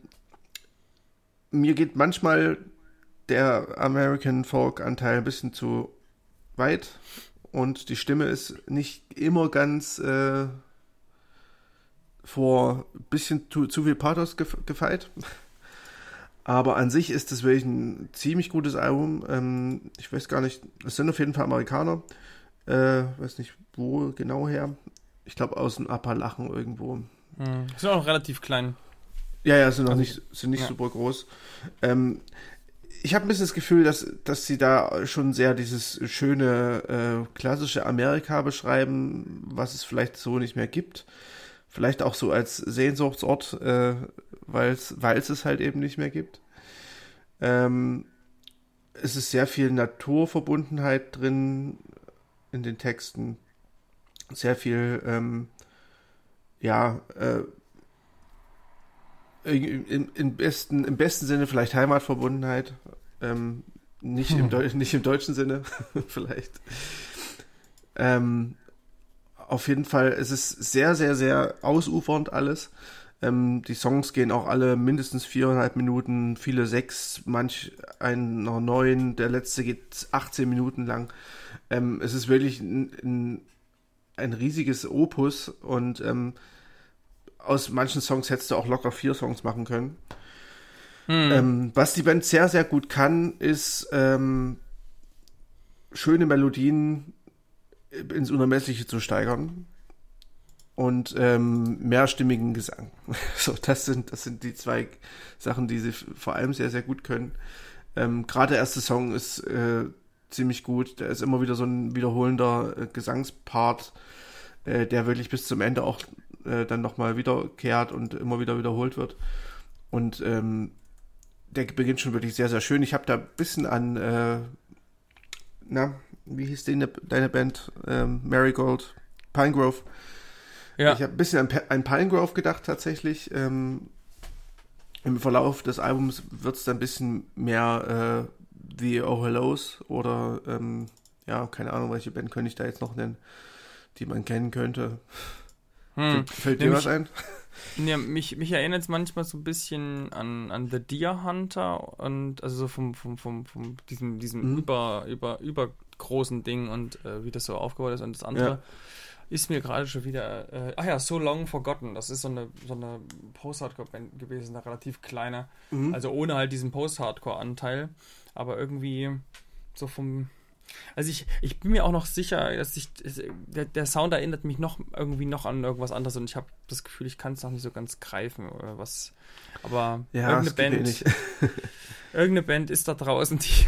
mir geht manchmal der American Folk-Anteil ein bisschen zu weit und die Stimme ist nicht immer ganz äh, vor ein bisschen zu, zu viel Pathos gef gefeit. Aber an sich ist es wirklich ein ziemlich gutes Album. Ähm, ich weiß gar nicht, es sind auf jeden Fall Amerikaner. Äh, weiß nicht, wo genau her. Ich glaube aus dem Appalachen irgendwo. Hm. Sind auch relativ klein. Ja, ja, sind noch nicht, sind nicht ja. super groß. Ähm, ich habe ein bisschen das Gefühl, dass, dass sie da schon sehr dieses schöne äh, klassische Amerika beschreiben, was es vielleicht so nicht mehr gibt. Vielleicht auch so als Sehnsuchtsort, äh, weil es es halt eben nicht mehr gibt. Ähm, es ist sehr viel Naturverbundenheit drin in den Texten. Sehr viel, ähm, ja, äh, im, im, besten, im besten Sinne vielleicht Heimatverbundenheit. Ähm, nicht, hm. im nicht im deutschen Sinne, vielleicht. Ähm, auf jeden Fall ist es sehr, sehr, sehr ausufernd alles. Ähm, die Songs gehen auch alle mindestens viereinhalb Minuten, viele sechs, manch einer neun. Der letzte geht 18 Minuten lang. Ähm, es ist wirklich ein, ein, ein riesiges Opus und ähm, aus manchen Songs hättest du auch locker vier Songs machen können. Hm. Ähm, was die Band sehr, sehr gut kann, ist ähm, schöne Melodien ins Unermessliche zu steigern und ähm, mehrstimmigen Gesang. so, das sind, das sind die zwei Sachen, die sie vor allem sehr, sehr gut können. Ähm, Gerade der erste Song ist äh, ziemlich gut. Der ist immer wieder so ein wiederholender äh, Gesangspart, äh, der wirklich bis zum Ende auch äh, dann nochmal wiederkehrt und immer wieder wiederholt wird. Und ähm, der beginnt schon wirklich sehr, sehr schön. Ich habe da ein bisschen an, äh, na, wie hieß deine, deine Band? Ähm, Marigold, Pinegrove. Ja. Ich habe ein bisschen an, an Pinegrove gedacht tatsächlich. Ähm, Im Verlauf des Albums wird es dann ein bisschen mehr äh, The Oh Hellos oder ähm, ja, keine Ahnung, welche Band könnte ich da jetzt noch nennen, die man kennen könnte. Hm. Fällt dir was ein? Ja, mich, mich erinnert es manchmal so ein bisschen an, an The Deer Hunter und also so vom, vom, vom, vom diesem, diesem mhm. über, über, übergroßen Ding und äh, wie das so aufgebaut ist. Und das andere ja. ist mir gerade schon wieder, äh, ach ja, So Long Forgotten. Das ist so eine, so eine Post-Hardcore-Band gewesen, eine relativ kleine. Mhm. Also ohne halt diesen Post-Hardcore-Anteil. Aber irgendwie so vom, also ich, ich bin mir auch noch sicher, dass ich der, der Sound erinnert mich noch irgendwie noch an irgendwas anderes und ich habe das Gefühl, ich kann es noch nicht so ganz greifen oder was. Aber ja, irgendeine Band, irgendeine Band ist da draußen, die,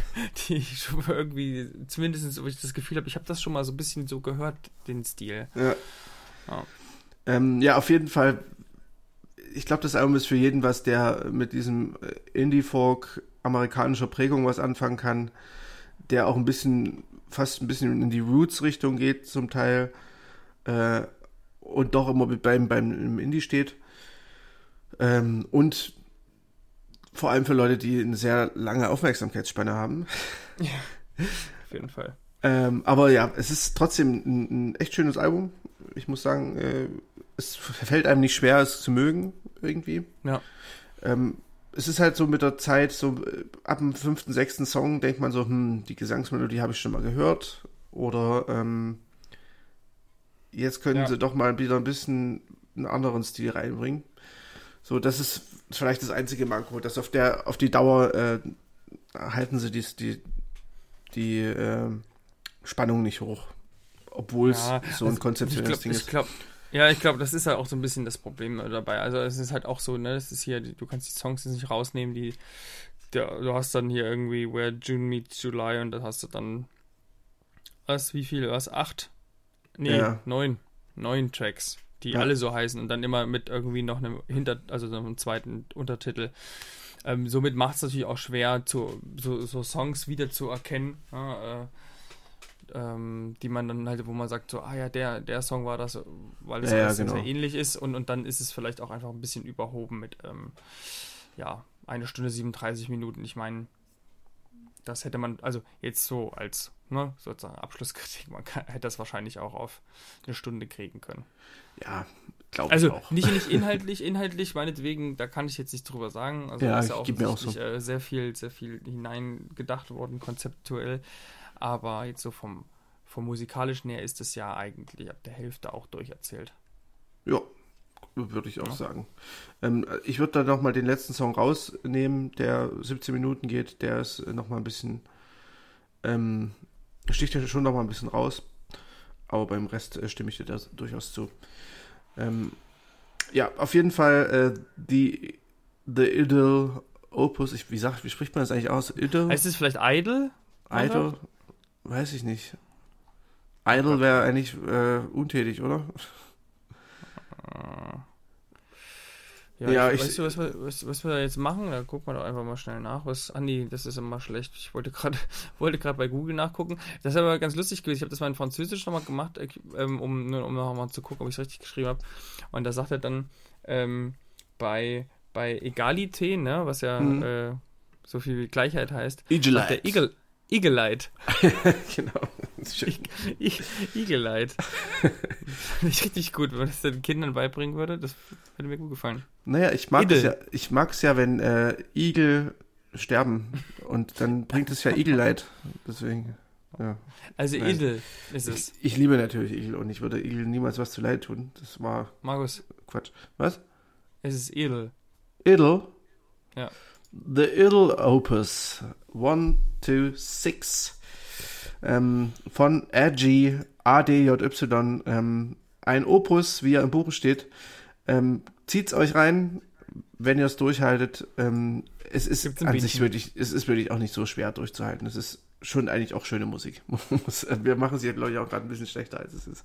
die schon irgendwie zumindest, wo ich das Gefühl habe, ich habe das schon mal so ein bisschen so gehört, den Stil. Ja. Ja, ähm, ja auf jeden Fall. Ich glaube, das Album ist für jeden was, der mit diesem Indie-Folk amerikanischer Prägung was anfangen kann der auch ein bisschen, fast ein bisschen in die Roots-Richtung geht zum Teil äh, und doch immer beim, beim Indie steht. Ähm, und vor allem für Leute, die eine sehr lange Aufmerksamkeitsspanne haben. Ja, auf jeden Fall. Ähm, aber ja, es ist trotzdem ein, ein, echt schönes Album. Ich muss sagen, äh, es fällt einem nicht schwer, es zu mögen, irgendwie. Ja. Ähm, es ist halt so mit der Zeit, so äh, ab dem fünften, sechsten Song denkt man so, hm, die Gesangsmelodie habe ich schon mal gehört. Oder ähm, jetzt können ja. sie doch mal wieder ein bisschen einen anderen Stil reinbringen. So, das ist vielleicht das einzige Manko, dass auf der, auf die Dauer äh, halten sie die, die, die äh, Spannung nicht hoch. Obwohl es ja, so ein also konzeptionelles Ding ist. Ich glaube, ja, ich glaube, das ist halt auch so ein bisschen das Problem dabei. Also es ist halt auch so, ne, das ist hier, du kannst die Songs jetzt nicht rausnehmen, die, der, du hast dann hier irgendwie Where June Meets July und da hast du dann was, wie viele, was, acht? Nee, ja. neun. Neun Tracks, die ja. alle so heißen und dann immer mit irgendwie noch einem Hinter, also so einem zweiten Untertitel. ähm, somit macht es natürlich auch schwer, zu, so, so Songs wieder zu erkennen. Ja, äh, ähm, die man dann halt, wo man sagt, so, ah ja, der, der Song war das, weil es Ja, ja, genau. sehr ähnlich ist und, und dann ist es vielleicht auch einfach ein bisschen überhoben mit, ähm, ja, eine Stunde 37 Minuten. Ich meine, das hätte man, also jetzt so als, ne, sozusagen Abschlusskritik, man kann, hätte das wahrscheinlich auch auf eine Stunde kriegen können. Ja, glaube ich Also auch. nicht, nicht inhaltlich, inhaltlich meinetwegen, da kann ich jetzt nicht drüber sagen. Also Ja, ist ja geht mir auch offensichtlich äh, sehr viel, sehr viel hineingedacht worden, konzeptuell. Aber jetzt so vom, vom musikalischen her ist es ja eigentlich ab der Hälfte auch durcherzählt. Ja, würde ich auch Ja. sagen. Ähm, ich würde da nochmal den letzten Song rausnehmen, der 17 Minuten geht. Der ist nochmal ein bisschen, ähm, sticht ja schon nochmal ein bisschen raus. Aber beim Rest äh, stimme ich dir da durchaus zu. Ähm, ja, auf jeden Fall äh, die The Idol Opus. Ich, wie, sagt, wie spricht man das eigentlich aus? Idol? Heißt es vielleicht Idle? Idol? Weiß ich nicht. Idol wäre eigentlich äh, untätig, oder? Ja, Ja, ich, weißt du, was wir, was, was wir da jetzt machen? Da gucken wir doch einfach mal schnell nach. Was, nee, das ist immer schlecht. Ich wollte gerade wollte bei Google nachgucken. Das ist aber ganz lustig gewesen. Ich habe das mal in Französisch nochmal gemacht, äh, ähm, um, nur um nochmal zu gucken, ob ich es richtig geschrieben habe. Und da sagt er dann ähm, bei, bei Egalité, ne, was ja Mhm. äh, so viel wie Gleichheit heißt, Eagle Eagle-Light. genau. I- Eagle-Light. Finde ich richtig gut, wenn man das den Kindern beibringen würde. Das hätte mir gut gefallen. Naja, ich mag es ja, Idel. ich mag es ja, wenn äh, Igel sterben und dann bringt es ja Igelleid. Deswegen, ja. Also Nein. Idel ist es. Ich, ich liebe natürlich Igel und ich würde Igel niemals was zu leid tun. Das war Markus, Quatsch. Was? es ist edel. Idle? Ja. The Idle Opus 1, 2, 6 ähm, von Agi ADJY. Ähm, ein Opus, wie er im Buch steht. Ähm, zieht's euch rein, wenn ihr es durchhaltet. Ähm, es ist Gibt's an sich Bändchen? wirklich, es ist wirklich auch nicht so schwer durchzuhalten. Es ist schon eigentlich auch schöne Musik. wir machen sie, glaube ich, auch gerade ein bisschen schlechter, als es ist.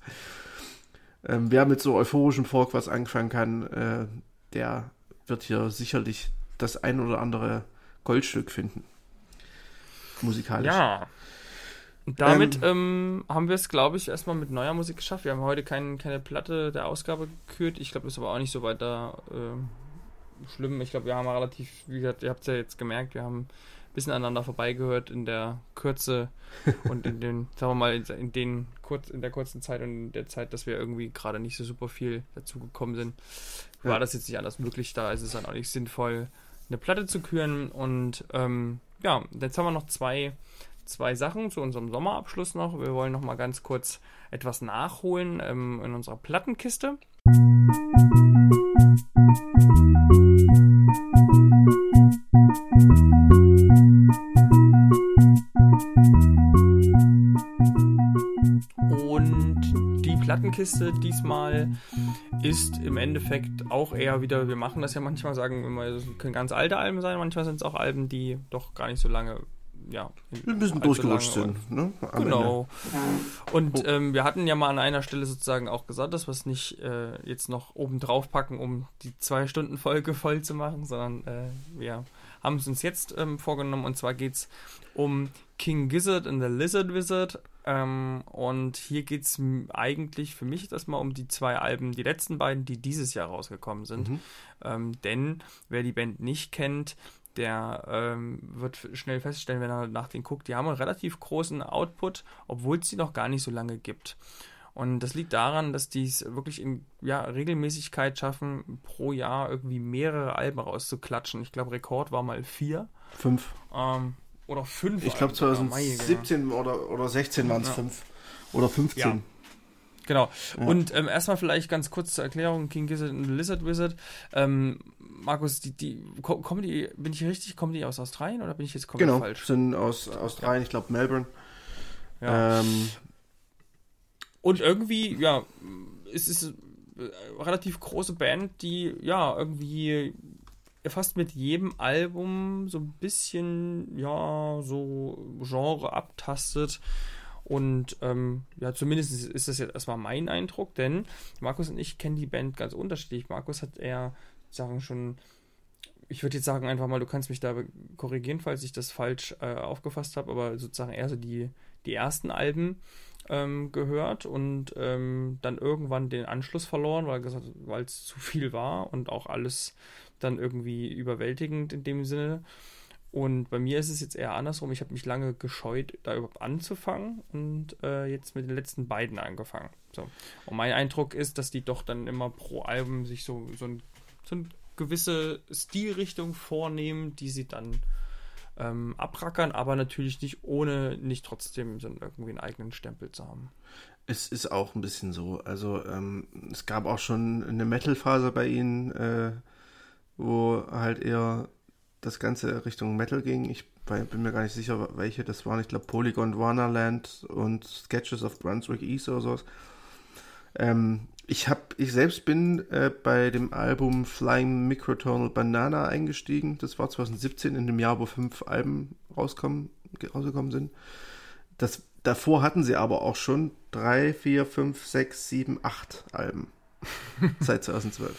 Ähm, wer mit so euphorischem Folk was anfangen kann, äh, der wird hier sicherlich das ein oder andere Goldstück finden. Musikalisch. Ja. Damit ähm, haben wir es, glaube ich, erstmal mit neuer Musik geschafft. Wir haben heute kein, keine Platte der Ausgabe gekürt. Ich glaube, das ist aber auch nicht so weiter äh, schlimm. Ich glaube, wir haben relativ, wie gesagt, ihr habt es ja jetzt gemerkt, wir haben ein bisschen aneinander vorbeigehört in der Kürze und in den, sagen wir mal, in, in den kurz, in der kurzen Zeit und in der Zeit, dass wir irgendwie gerade nicht so super viel dazu gekommen sind, war Ja. das jetzt nicht anders möglich. Da ist es dann auch nicht sinnvoll, eine Platte zu küren. Und ähm, ja, jetzt haben wir noch zwei, zwei Sachen zu unserem Sommerabschluss noch. Wir wollen noch mal ganz kurz etwas nachholen ähm, in unserer Plattenkiste. Und Plattenkiste diesmal ist im Endeffekt auch eher wieder, wir machen das ja manchmal, sagen wir mal, das können ganz alte Alben sein, manchmal sind es auch Alben, die doch gar nicht so lange, ja. Ein bisschen durchgerutscht sind. Ne? Genau. Und Oh. ähm, wir hatten ja mal an einer Stelle sozusagen auch gesagt, dass wir es nicht äh, jetzt noch oben drauf packen, um die zwei Stunden Folge voll zu machen, sondern äh, wir haben es uns jetzt ähm, vorgenommen und zwar geht es um King Gizzard and the Lizard Wizard. Ähm, und hier geht es eigentlich für mich erstmal um die zwei Alben, die letzten beiden, die dieses Jahr rausgekommen sind. Mhm. Ähm, denn wer die Band nicht kennt, der ähm, wird schnell feststellen, wenn er nach denen guckt, die haben einen relativ großen Output, obwohl es die noch gar nicht so lange gibt. Und das liegt daran, dass die es wirklich in ja, Regelmäßigkeit schaffen, pro Jahr irgendwie mehrere Alben rauszuklatschen. Ich glaube, Rekord war mal vier Fünf. ähm, oder fünf. Ich glaube Alben sogar. Meine Güte. 2017 oder, oder 16 waren es Ja. fünf. Oder 15. Ja. Genau. Ja. Und ähm, erstmal vielleicht ganz kurz zur Erklärung: King Gizzard und Lizard Wizard. Ähm, Markus, die, die, ko- kommen die, bin ich richtig, kommen die aus Australien oder bin ich jetzt komplett Genau, falsch? sind aus Australien, ich glaube Melbourne. Ja. Ähm, Und irgendwie, ja, es ist eine relativ große Band, die ja irgendwie fast mit jedem Album so ein bisschen, ja, so Genre abtastet. Und ähm, ja, zumindest ist- das jetzt erstmal mein Eindruck, denn Markus und ich kennen die Band ganz unterschiedlich. Markus hat eher Sachen schon ich würde jetzt sagen einfach mal, du kannst mich da korrigieren, falls ich das falsch äh, aufgefasst habe, aber sozusagen eher so die, die ersten Alben ähm, gehört und ähm, dann irgendwann den Anschluss verloren, weil es zu viel war und auch alles dann irgendwie überwältigend in dem Sinne. Und bei mir ist es jetzt eher andersrum. Ich habe mich lange gescheut, da überhaupt anzufangen und äh, jetzt mit den letzten beiden angefangen. So. Und mein Eindruck ist, dass die doch dann immer pro Album sich so, so, ein, so eine gewisse Stilrichtung vornehmen, die sie dann ähm, abrackern, aber natürlich nicht ohne nicht trotzdem so irgendwie einen eigenen Stempel zu haben. Es ist auch ein bisschen so. Also ähm, es gab auch schon eine Metal-Phase bei ihnen, äh, wo halt eher das Ganze Richtung Metal ging. Ich bin mir gar nicht sicher, welche das waren. Ich glaube Polygon Wonderland und Sketches of Brunswick East oder sowas. Ähm, ich habe, ich selbst bin äh, bei dem Album Flying Microtonal Banana eingestiegen. Das war 2017 in dem Jahr, wo fünf Alben rauskommen, rausgekommen sind. Das, davor hatten sie aber auch schon drei, vier, fünf, sechs, sieben, acht Alben seit 2012.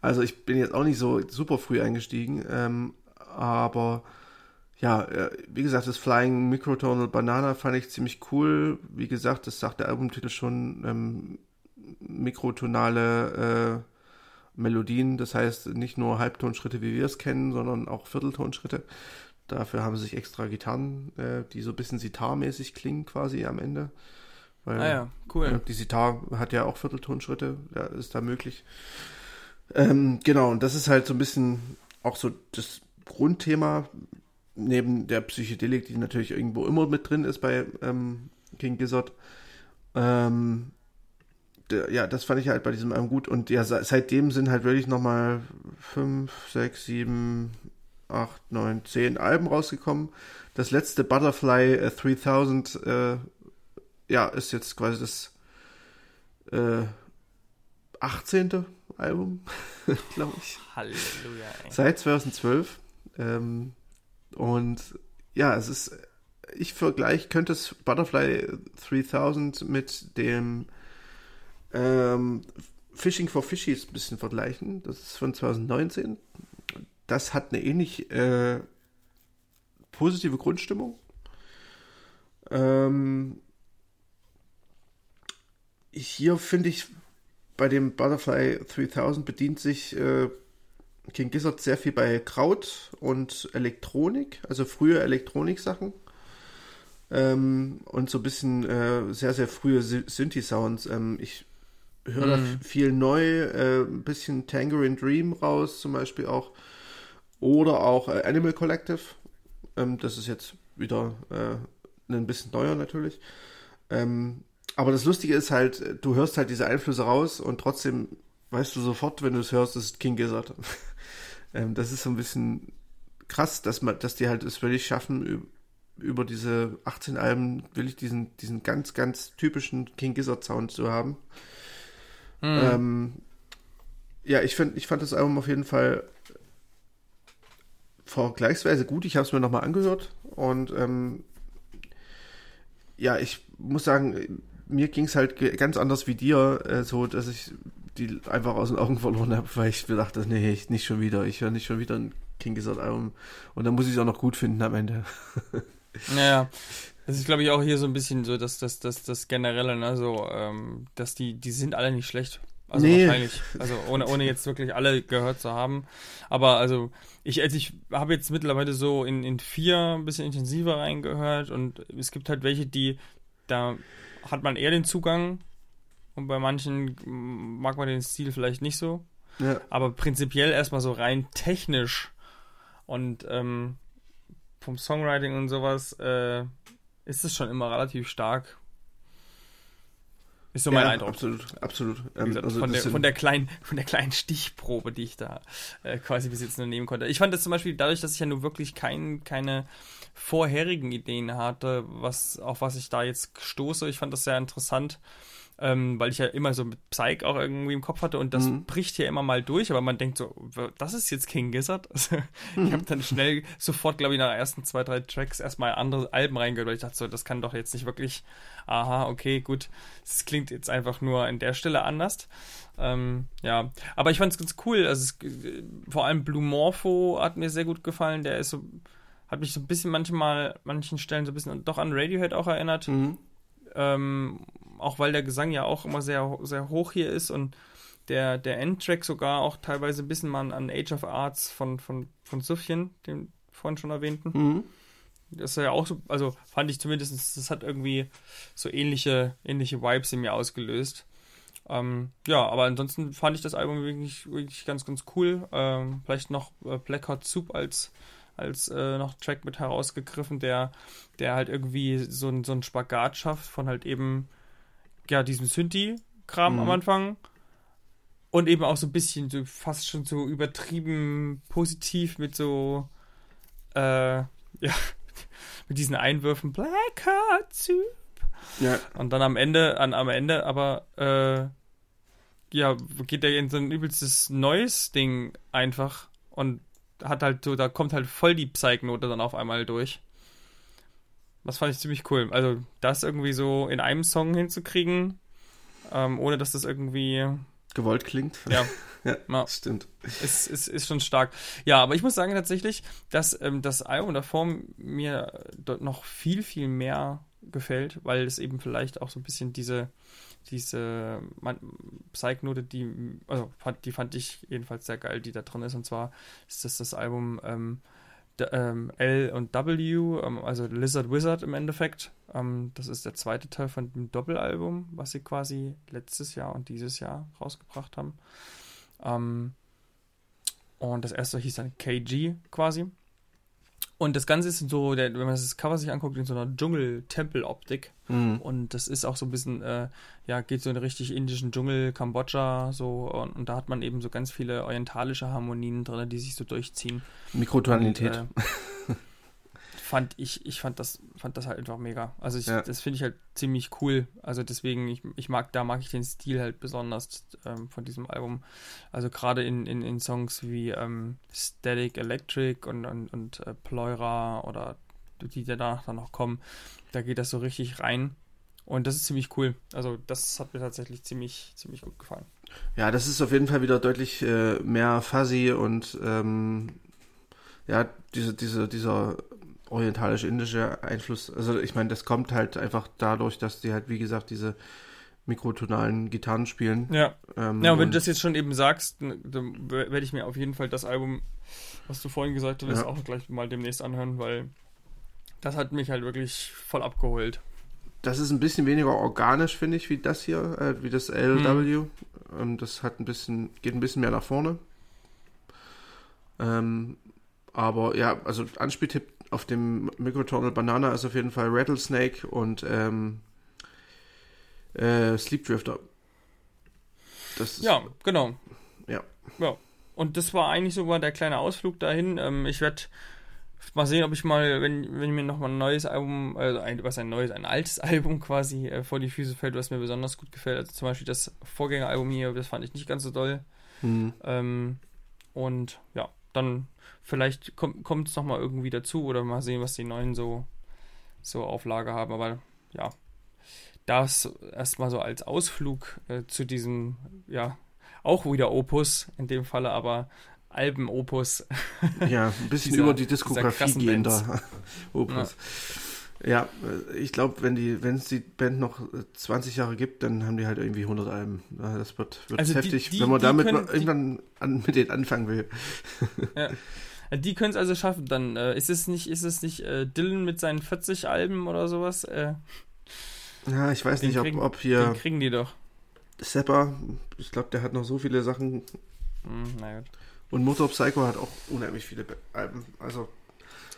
Also ich bin jetzt auch nicht so super früh eingestiegen, ähm, aber ja, äh, wie gesagt, das Flying Microtonal Banana fand ich ziemlich cool. Wie gesagt, das sagt der Albumtitel schon, ähm, mikrotonale äh, Melodien, das heißt nicht nur Halbtonschritte, wie wir es kennen, sondern auch Vierteltonschritte. Dafür haben sie sich extra Gitarren, äh, die so ein bisschen Sitar-mäßig klingen quasi am Ende. Weil, ah ja, cool. Äh, die Sitar hat ja auch Vierteltonschritte, ja, ist da möglich. Ähm, genau, und das ist halt so ein bisschen auch so das Grundthema, neben der Psychedelik, die natürlich irgendwo immer mit drin ist bei ähm, King Gizzard. Ähm, der, ja, das fand ich halt bei diesem Album gut. Und ja, seitdem sind halt wirklich nochmal fünf, sechs, sieben, acht, neun, zehn Alben rausgekommen. Das letzte Butterfly äh, 3000, äh, ja, ist jetzt quasi das äh, 18. Album, glaube ich. Halleluja. Ey. Seit 2012. Ähm, und ja, es ist, ich vergleiche, könnte es Butterfly 3000 mit dem ähm, Fishing for Fishies ein bisschen vergleichen. Das ist von 2019. Das hat eine ähnlich äh, positive Grundstimmung. Ähm, hier finde ich bei dem Butterfly 3000 bedient sich äh, King Gizzard sehr viel bei Kraut und Elektronik, also frühe Elektronik-Sachen. Ähm, und so ein bisschen äh, sehr, sehr frühe Synthi-Sounds. Ähm, ich höre da mhm. viel neu, äh, ein bisschen Tangerine Dream raus, zum Beispiel auch. Oder auch äh, Animal Collective. Ähm, das ist jetzt wieder äh, ein bisschen neuer natürlich. Ähm, aber das Lustige ist halt, du hörst halt diese Einflüsse raus und trotzdem weißt du sofort, wenn du es hörst, ist King Gizzard. ähm, das ist so ein bisschen krass, dass man, dass die halt es wirklich schaffen, über diese 18 Alben will ich diesen, diesen ganz, ganz typischen King Gizzard Sound zu haben. Mhm. Ähm, ja, ich, find, ich fand das Album auf jeden Fall vergleichsweise gut. Ich habe es mir nochmal angehört und ähm, ja, ich muss sagen, mir ging es halt ganz anders wie dir, äh, so dass ich die einfach aus den Augen verloren habe, weil ich mir dachte, nee, ich nicht schon wieder. Ich höre nicht schon wieder ein King Gizzard Album. Und dann muss ich es auch noch gut finden am Ende. naja, das ist, glaube ich, auch hier so ein bisschen so, dass das, das, das Generelle, ne, so, ähm, dass die, die sind alle nicht schlecht. Also nee. wahrscheinlich, also ohne, ohne jetzt wirklich alle gehört zu haben. Aber also ich, also ich habe jetzt mittlerweile so in, in vier ein bisschen intensiver reingehört und es gibt halt welche, die, da hat man eher den Zugang und bei manchen mag man den Stil vielleicht nicht so. Ja. Aber prinzipiell erstmal so rein technisch und ähm, vom Songwriting und sowas äh, ist es schon immer relativ stark. Ist so mein ja, Eindruck. Absolut, absolut. Ähm, gesagt, also von, der, von, der kleinen, von der kleinen Stichprobe, die ich da äh, quasi bis jetzt nur nehmen konnte. Ich fand das zum Beispiel dadurch, dass ich ja nur wirklich kein, keine vorherigen Ideen hatte, was, auf was ich da jetzt stoße. Ich fand das sehr interessant, ähm, weil ich ja immer so mit Psych auch irgendwie im Kopf hatte und das Mhm. bricht hier immer mal durch, aber man denkt so, das ist jetzt King Gizzard. Also, Ich habe dann schnell sofort, glaube ich, nach den ersten zwei, drei Tracks erstmal andere Alben reingehört, weil ich dachte so, das kann doch jetzt nicht wirklich, aha, okay, gut, es klingt jetzt einfach nur an der Stelle anders. Ähm, ja, aber ich fand es ganz cool. Also es, äh, vor allem Blue Morpho hat mir sehr gut gefallen. Der ist so, hat mich so ein bisschen manchmal, manchen Stellen so ein bisschen doch an Radiohead auch erinnert. Mhm. Ähm, auch weil der Gesang ja auch immer sehr, sehr hoch hier ist und der, der Endtrack sogar auch teilweise ein bisschen mal an Age of Arts von, von, von Sufjan, den vorhin schon erwähnten. Mhm. Das ist ja auch so, also fand ich zumindest, das hat irgendwie so ähnliche, ähnliche Vibes in mir ausgelöst. Ähm, ja, aber ansonsten fand ich das Album wirklich, wirklich ganz, ganz cool. Ähm, vielleicht noch äh, Black Hot Soup als, als äh, noch Track mit herausgegriffen, der, der halt irgendwie so, ein- so einen Spagat schafft von halt eben, ja, diesem Synthi-Kram Mhm. am Anfang. Und eben auch so ein bisschen, so fast schon so übertrieben positiv mit so, äh, ja, mit diesen Einwürfen Black Heart Soup. Ja, Und dann am Ende, an, am Ende aber, äh, ja, geht er in so ein übelstes neues Ding einfach und hat halt so, da kommt halt voll die Psych-Note dann auf einmal durch. Das fand ich ziemlich cool. Also, das irgendwie so in einem Song hinzukriegen, ähm, ohne dass das irgendwie, gewollt klingt. ja, Ja, stimmt. ist, ist, ist schon stark. Ja, aber ich muss sagen tatsächlich, dass ähm, das Album davor mir dort noch viel, viel mehr gefällt, weil es eben vielleicht auch so ein bisschen diese, diese Psych-Note, die, also fand, die fand ich jedenfalls sehr geil, die da drin ist. Und zwar ist das das Album ähm, ähm, L und W, ähm, also Lizard Wizard im Endeffekt. Ähm, das ist der zweite Teil von dem Doppelalbum, was sie quasi letztes Jahr und dieses Jahr rausgebracht haben. Ähm, und das erste hieß dann KG quasi. Und das Ganze ist so, der, wenn man das Cover sich anguckt, in so einer Dschungel-Tempel-Optik. Mhm. Und das ist auch so ein bisschen, äh, ja, geht so in den richtig indischen Dschungel, Kambodscha, so. Und, und da hat man eben so ganz viele orientalische Harmonien drin, die sich so durchziehen. Mikrotonalität. Und, äh, fand ich, ich fand das, fand das halt einfach mega. Also ich, Ja. das finde ich halt ziemlich cool. Also deswegen, ich, ich mag, da mag ich den Stil halt besonders ähm, von diesem Album. Also gerade in, in, in Songs wie ähm, Static Electric und, und, und äh, Pleura oder die danach dann noch kommen, da geht das so richtig rein. Und das ist ziemlich cool. Also das hat mir tatsächlich ziemlich, ziemlich gut gefallen. Ja, das ist auf jeden Fall wieder deutlich äh, mehr fuzzy und ähm, ja, diese, diese, dieser orientalisch-indische Einfluss. Also ich meine, das kommt halt einfach dadurch, dass die halt, wie gesagt, diese mikrotonalen Gitarren spielen. Ja, Ähm, Ja, und wenn und- du das jetzt schon eben sagst, dann werde ich mir auf jeden Fall das Album, was du vorhin gesagt hast, Ja. auch gleich mal demnächst anhören, weil das hat mich halt wirklich voll abgeholt. Das ist ein bisschen weniger organisch, finde ich, wie das hier, äh, wie das LW. Ähm, das hat ein bisschen, geht ein bisschen mehr nach vorne. Ähm, aber ja, also Anspieltipp auf dem Microtonal Banana ist auf jeden Fall Rattlesnake und ähm, äh, Sleep Drifter. Das ist, Ja, genau. Ja. Ja. Und das war eigentlich sogar der kleine Ausflug dahin. Ähm, ich werde mal sehen, ob ich mal, wenn, wenn mir nochmal ein neues Album, also ein, was ein neues, ein altes Album quasi äh, vor die Füße fällt, was mir besonders gut gefällt. Also zum Beispiel das Vorgängeralbum hier, das fand ich nicht ganz so doll. Hm. Ähm, und ja, dann vielleicht kommt es nochmal irgendwie dazu oder mal sehen, was die neuen so, so auf Lager haben. Aber ja, das erstmal so als Ausflug äh, zu diesem, ja, auch wieder Opus in dem Falle, aber Alben-Opus. Ja, ein bisschen Dieser- über die Diskografie gehender Opus. Ja, äh, ich glaube, wenn die, wenn es die Band noch äh, 20 Jahre gibt, dann haben die halt irgendwie 100 Alben. Ja, Das wird, wird Also die- heftig, die- wenn man die damit können- irgendwann an, mit denen anfangen will. Die können es also schaffen. Dann äh, ist es nicht, ist es nicht äh, Dylan mit seinen 40 Alben oder sowas? Äh, Ja, ich weiß Den nicht, ob, kriegen- ob Den hier kriegen die doch. Sepper, ich glaube, der hat noch so viele Sachen. Hm, na gut. Und Motor Psycho hat auch unheimlich viele Be- Alben. Also,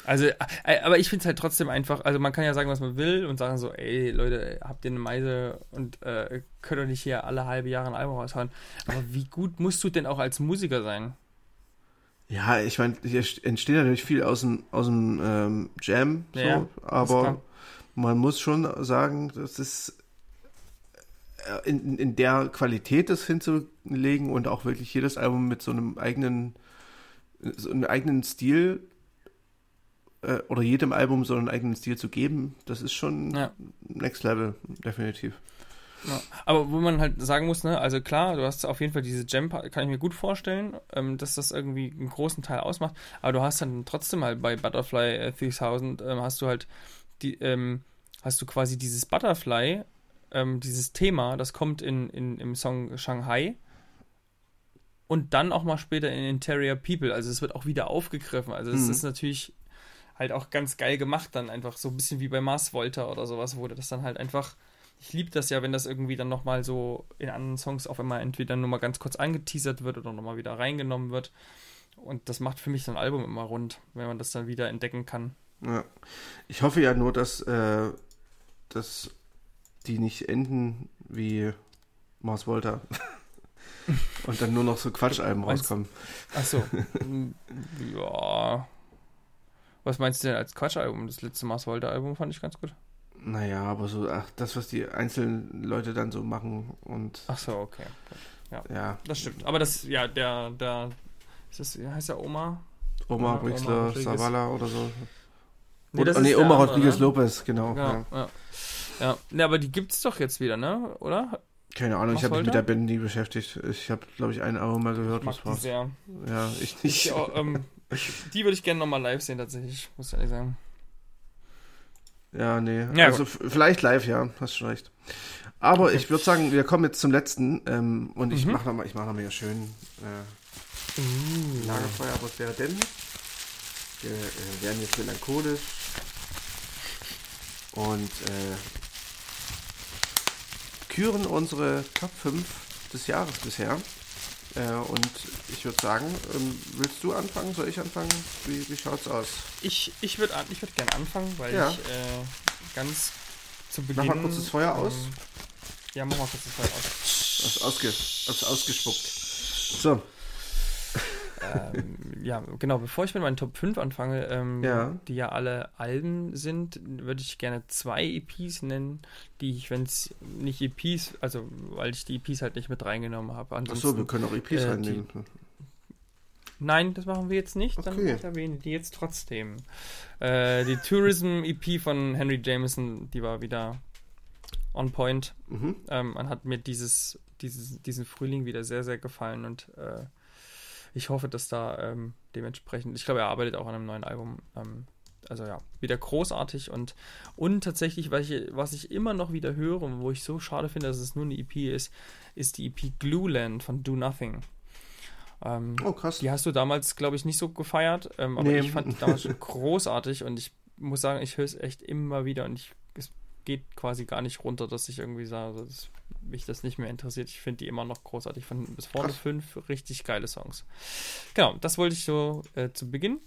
Also, äh, aber ich finde es halt trotzdem einfach, also man kann ja sagen, was man will und sagen so, ey Leute, habt ihr eine Meise und äh, könnt doch nicht hier alle halbe Jahre ein Album raushauen. Aber wie gut musst du denn auch als Musiker sein? ja, ich meine, hier entsteht natürlich viel aus dem, aus dem ähm, Jam, so, Ja, aber man muss schon sagen, das ist äh, in, in der Qualität das hinzulegen und auch wirklich jedes Album mit so einem eigenen, so einem eigenen Stil äh, oder jedem Album so einen eigenen Stil zu geben, das ist schon Ja. Next Level, definitiv. Ja. Aber wo man halt sagen muss, ne, also klar, du hast auf jeden Fall diese Jam, kann ich mir gut vorstellen, ähm, dass das irgendwie einen großen Teil ausmacht, aber du hast dann trotzdem halt bei Butterfly äh, 3000, ähm, hast du halt die, ähm, hast du quasi dieses Butterfly, ähm, dieses Thema, das kommt in, in, im Song Shanghai und dann auch mal später in Interior People, also es wird auch wieder aufgegriffen, also es Mhm. ist natürlich halt auch ganz geil gemacht dann einfach, so ein bisschen wie bei Mars Volta oder sowas, wo das dann halt einfach ich liebe das ja, wenn das irgendwie dann nochmal so in anderen Songs auf einmal entweder nur mal ganz kurz angeteasert wird oder nochmal wieder reingenommen wird. Und das macht für mich so ein Album immer rund, wenn man das dann wieder entdecken kann. Ja. Ich hoffe ja nur, dass, äh, dass die nicht enden wie Mars Volta. und dann nur noch so Quatschalben rauskommen. Achso. ja. Was meinst du denn als Quatschalbum? Das letzte Mars Volta Album fand ich ganz gut. Naja, aber so, ach, das, was die einzelnen Leute dann so machen und Achso, okay. ja, Das stimmt. Aber das, ja, der, der, ist das, heißt der Oma? Oma, Oma Brixler. Zavala oder so. Nee, das nee, ist der Oma Rodriguez ne? Lopez, genau. Ja, Ja. ja. Ja, ne, aber die gibt's doch jetzt wieder, ne? Oder? Keine Ahnung, ich Was habe mich mit der Band nie beschäftigt. Ich habe, glaube ich, ein Album mal gehört. Ich mag Das die war's. sehr. Ja, ich Ich, nicht. auch, ähm, ich, die würde ich gerne nochmal live sehen, tatsächlich, muss ich ehrlich sagen. Ja, nee. Ja, also vielleicht live, ja, hast schon recht. Aber Okay. ich würde sagen, wir kommen jetzt zum letzten ähm, und ich Mhm. mache nochmal, ich mache nochmal hier schön äh, Lagerfeueratmosphäre, denn wir äh, werden jetzt melancholisch und äh, küren unsere Top 5 des Jahres bisher. Äh, und ich würde sagen, ähm, willst du anfangen? Soll ich anfangen? Wie, wie schaut's aus? Ich, ich würde ich würd gerne anfangen, weil Ja. ich äh, ganz zu Mach Beginn... mal kurz das Feuer aus. Ähm, ja, mach mal kurz das Feuer aus. Hast ausge, hast ausgespuckt. So, ähm, ja, genau, bevor ich mit meinen Top 5 anfange, ähm, Ja. die ja alle Alben sind, würde ich gerne zwei EPs nennen, die ich, wenn es nicht EPs, also weil ich die EPs halt nicht mit reingenommen habe. Achso, wir können auch EPs äh, reinnehmen. Nein, das machen wir jetzt nicht, dann Okay. ich erwähne die jetzt trotzdem. Äh, die Tourism EP von Henry Jameson, die war wieder on point. Mhm. Ähm, man hat mir dieses, dieses, diesen Frühling wieder sehr, sehr gefallen und äh, ich hoffe, dass da ähm, dementsprechend, ich glaube, er arbeitet auch an einem neuen Album. Ähm, also ja, wieder großartig und, und tatsächlich, was ich, was ich immer noch wieder höre und wo ich so schade finde, dass es nur eine EP ist, ist die EP Glueland von Do Nothing. Ähm, Oh, krass. die hast du damals, glaube ich, nicht so gefeiert, ähm, aber Nee. ich fand die damals schon großartig und ich muss sagen, ich höre es echt immer wieder und ich, es geht quasi gar nicht runter, dass ich irgendwie sage, dass mich das nicht mehr interessiert. Ich finde die immer noch großartig. Von bis vorne Krass. fünf richtig geile Songs. Genau, das wollte ich so äh, zu Beginn.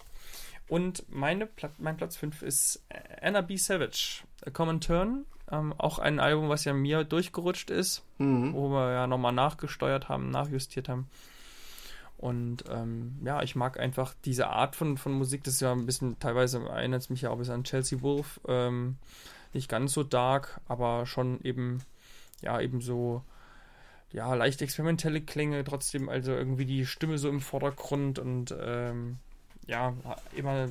Und meine Pla mein Platz 5 ist Anna B. Savage, A Common Turn. Ähm, auch ein Album, was ja mir durchgerutscht ist Mhm. wo wir ja nochmal nachgesteuert haben, nachjustiert haben. Und ähm, ja, ich mag einfach diese Art von, von Musik, das ist ja ein bisschen, teilweise erinnert es mich ja auch ein bisschen an Chelsea Wolf. Ähm, nicht ganz so dark, aber schon eben, ja, eben so, ja, leicht experimentelle Klänge, trotzdem also irgendwie die Stimme so im Vordergrund und ähm, ja, immer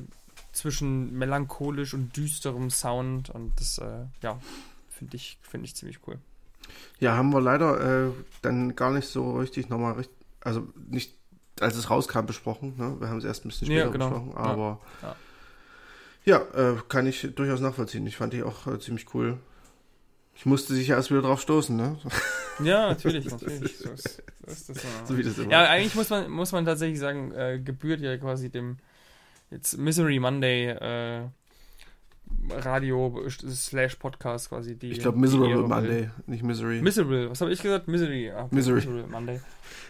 zwischen melancholisch und düsterem Sound und das, äh, ja, finde ich, finde ich ziemlich cool. Ja, haben wir leider äh, dann gar nicht so richtig nochmal, richt- also nicht, als es rauskam, besprochen. Ne? Wir haben es erst ein bisschen Ja, später genau. besprochen, Ja. aber Ja. ja, äh, kann ich durchaus nachvollziehen. Ich fand die auch äh, ziemlich cool. Ich musste sich ja erst wieder drauf stoßen, ne? Ja, natürlich, natürlich. So ist, so ist das. so wie das immer. Ja, eigentlich muss man, muss man tatsächlich sagen, äh, gebührt ja quasi dem jetzt Misery Monday äh, Radio slash Podcast quasi die. ich glaube Miserable Monday, nicht Misery. Miserable, was habe ich gesagt? Misery. Okay, Misery. Miserable Monday.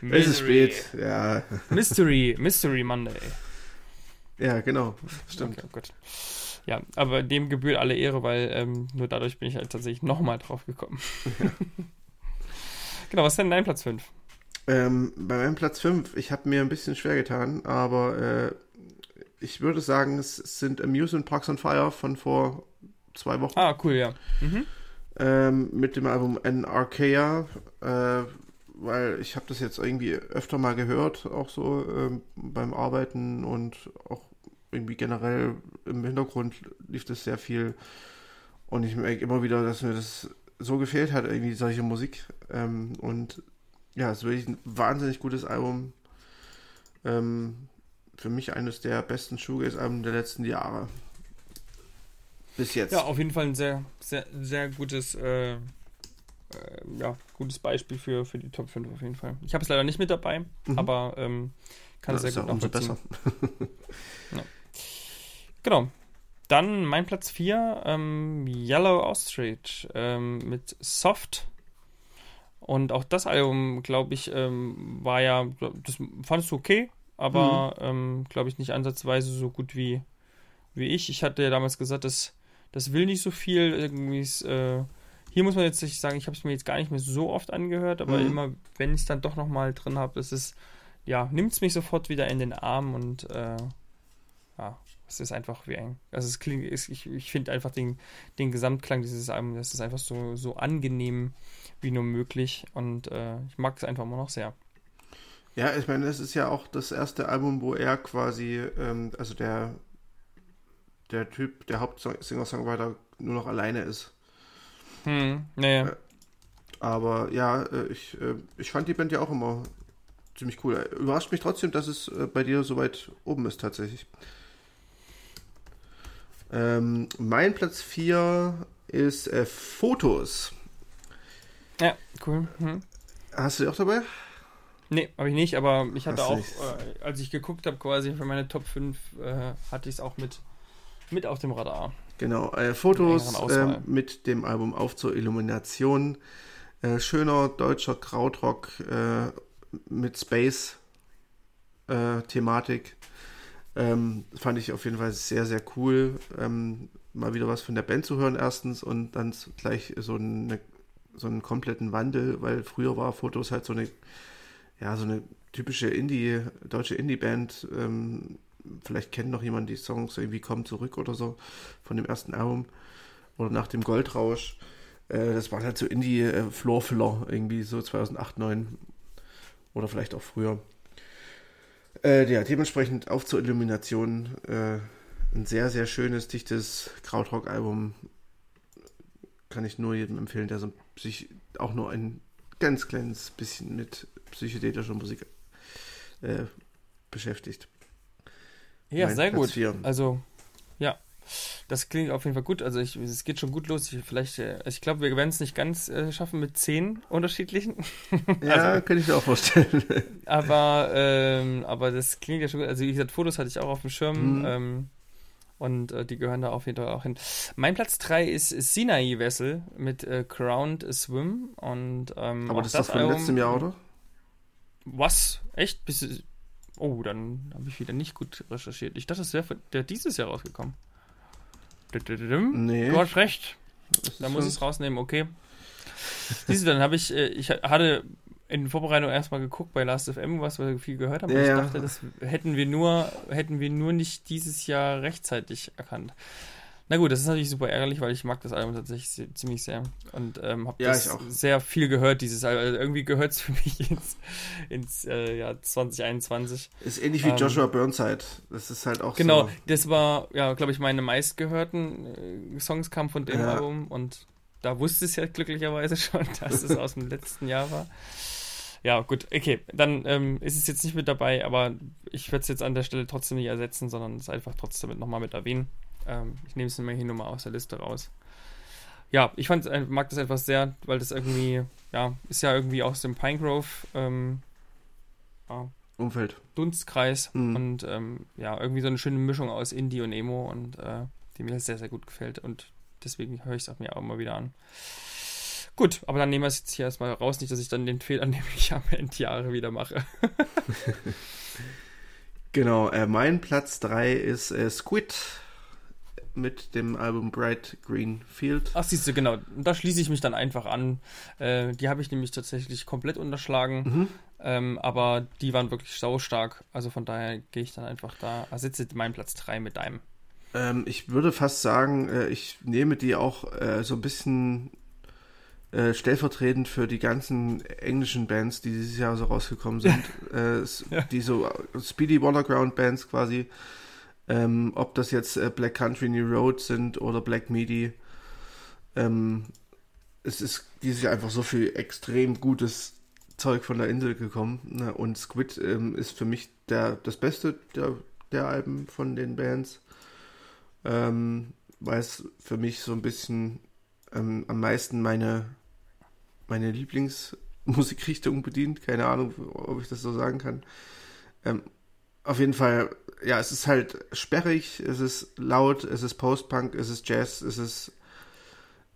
es ist Misery. spät, ja. Mystery, Mystery Monday. Ja, genau. Stimmt. Okay, gut. Ja, aber dem gebührt alle Ehre, weil ähm, nur dadurch bin ich halt tatsächlich nochmal drauf gekommen. genau, was ist denn dein Platz 5? Ähm, bei meinem Platz 5, ich habe mir ein bisschen schwer getan, aber äh, ich würde sagen, es sind Amusement Parks on Fire von vor zwei Wochen. Ah, cool, ja. Mhm. ähm, mit dem Album Anarchaea, äh, weil ich habe das jetzt irgendwie öfter mal gehört, auch so ähm, beim Arbeiten und auch irgendwie generell im Hintergrund lief das sehr viel. Und ich merke immer wieder, dass mir das so gefehlt hat, irgendwie solche Musik. Ähm, und ja, es ist wirklich ein wahnsinnig gutes Album. Ähm, für mich eines der besten Shoegaze-Alben der letzten Jahre. Bis jetzt. Ja, auf jeden Fall ein sehr, sehr, sehr gutes, äh, äh, ja, gutes Beispiel für, für die Top 5 auf jeden Fall. Ich habe es leider nicht mit dabei, mhm. aber ähm, kann es sehr gut umso besser. ja. Genau. Dann mein Platz 4, ähm, Yellow Ostrich ähm, mit Soft. Und auch das Album, glaube ich, ähm, war ja, das fandest du okay, aber mhm. Ähm, glaube ich nicht ansatzweise so gut wie, wie ich. Ich hatte ja damals gesagt, dass das will nicht so viel. Irgendwie ist, äh, hier muss man jetzt nicht sagen, ich habe es mir jetzt gar nicht mehr so oft angehört, aber mhm. immer, wenn ich es dann doch nochmal drin habe, ist es, ja, nimmt es mich sofort wieder in den Arm und äh, ja, es ist einfach wie ein. Also es klingt, ich, ich finde einfach den, den Gesamtklang dieses Albums, das ist einfach so, so angenehm wie nur möglich und äh, ich mag es einfach immer noch sehr. Ja, ich meine, es ist ja auch das erste Album, wo er quasi, ähm, also der, der Typ, der Hauptsinger-Songwriter nur noch alleine ist. Hm, naja. Äh, aber ja, äh, ich, äh, ich fand die Band ja auch immer ziemlich cool. Überrascht mich trotzdem, dass es bei dir so weit oben ist tatsächlich. Ähm, mein Platz 4 ist äh, Fotos. Ja, cool. Hm. Hast du die auch dabei? Nee, habe ich nicht, aber ich hatte Hast auch, äh, als ich geguckt habe, quasi für meine Top 5, äh, hatte ich es auch mit, mit auf dem Radar. Genau, äh, Fotos äh, mit dem Album Auf zur Illumination. Äh, schöner deutscher Krautrock äh, mit Space-Thematik. Ähm, fand ich auf jeden Fall sehr, sehr cool, ähm, mal wieder was von der Band zu hören, erstens, und dann gleich so, eine, so einen kompletten Wandel, weil früher war Fotos halt so eine, ja, so eine typische Indie, deutsche Indie-Band. Ähm, vielleicht kennt noch jemand die Songs irgendwie Komm zurück oder so von dem ersten Album oder nach dem Goldrausch. Äh, das war halt so Indie-Floorfiller, äh, irgendwie so 2008, 2009 oder vielleicht auch früher. Äh, ja, dementsprechend auf zur Illumination. Äh, ein sehr, sehr schönes, dichtes Krautrock-Album. Kann ich nur jedem empfehlen, der so sich auch nur ein ganz kleines bisschen mit psychedelischer Musik äh, beschäftigt. Ja, mein sehr Platz gut. Vier. Also, das klingt auf jeden Fall gut. Also ich, es geht schon gut los. Ich, vielleicht, äh, ich glaube, wir werden es nicht ganz äh, schaffen mit zehn unterschiedlichen. Ja, also, kann ich mir auch vorstellen. aber, ähm, aber das klingt ja schon gut. Also wie gesagt, Fotos hatte ich auch auf dem Schirm. Mhm. Ähm, und äh, die gehören da auf jeden Fall auch hin. Mein Platz 3 ist Sinai Vessel mit äh, Crowned Swim. Und, ähm, aber das ist doch von Album, letztem Jahr, oder? Was? Echt? Bis, oh, dann habe ich wieder nicht gut recherchiert. Ich dachte, das wäre dieses Jahr rausgekommen. Nee. Du hast recht. Da muss ich es rausnehmen, okay. Siehst du, dann habe ich, äh, ich hatte in Vorbereitung erstmal geguckt bei Last.fm, was wir viel gehört haben. Ja, ich dachte, das hätten wir nur, hätten wir nur nicht dieses Jahr rechtzeitig erkannt. Na gut, das ist natürlich super ärgerlich, weil ich mag das Album tatsächlich ziemlich sehr und ähm, habe ja, das sehr viel gehört, dieses Album. Also irgendwie gehört es für mich ins, ins äh, Jahr 2021. Ist ähnlich wie ähm, Joshua Burnside. Das ist halt auch Genau, so. das war, ja, glaube ich, meine meistgehörten äh, Songs kamen von dem ja. Album und da wusste es ja glücklicherweise schon, dass es aus dem letzten Jahr war. Ja, gut, okay. Dann ähm, ist es jetzt nicht mit dabei, aber ich werde es jetzt an der Stelle trotzdem nicht ersetzen, sondern es einfach trotzdem nochmal mit erwähnen. Ähm, ich nehme es immer hier nochmal aus der Liste raus. Ja, ich fand, mag das etwas sehr, weil das irgendwie, ja, ist ja irgendwie aus dem Pinegrove ähm, ja, Umfeld. Dunstkreis mhm. und ähm, ja, irgendwie so eine schöne Mischung aus Indie und Emo und äh, die mir sehr, sehr gut gefällt und deswegen höre ich es auch mir auch immer wieder an. Gut, aber dann nehmen wir es jetzt hier erstmal raus, nicht, dass ich dann den Fehler nämlich am Ende Jahre wieder mache. genau, äh, mein Platz 3 ist äh, Squid mit dem Album Bright Green Field. Ach, siehst du, genau. Da schließe ich mich dann einfach an. Äh, die habe ich nämlich tatsächlich komplett unterschlagen. Mhm. Ähm, aber die waren wirklich saustark. Also von daher gehe ich dann einfach da, ersetze meinen Platz 3 mit deinem. Ähm, ich würde fast sagen, äh, ich nehme die auch äh, so ein bisschen äh, stellvertretend für die ganzen englischen Bands, die dieses Jahr so rausgekommen sind. äh, ja. Die so Speedy Underground Bands quasi. Ähm, ob das jetzt äh, Black Country New Road sind oder Black Midi. Ähm, es ist dieses Jahr einfach so viel extrem gutes Zeug von der Insel gekommen. Ne? Und Squid ähm, ist für mich der, das Beste der, der Alben von den Bands. Ähm, weil es für mich so ein bisschen ähm, am meisten meine, meine Lieblingsmusikrichtung bedient. Keine Ahnung, ob ich das so sagen kann. Auf jeden Fall, ja, es ist halt sperrig, es ist laut, es ist Post-Punk, es ist Jazz, es ist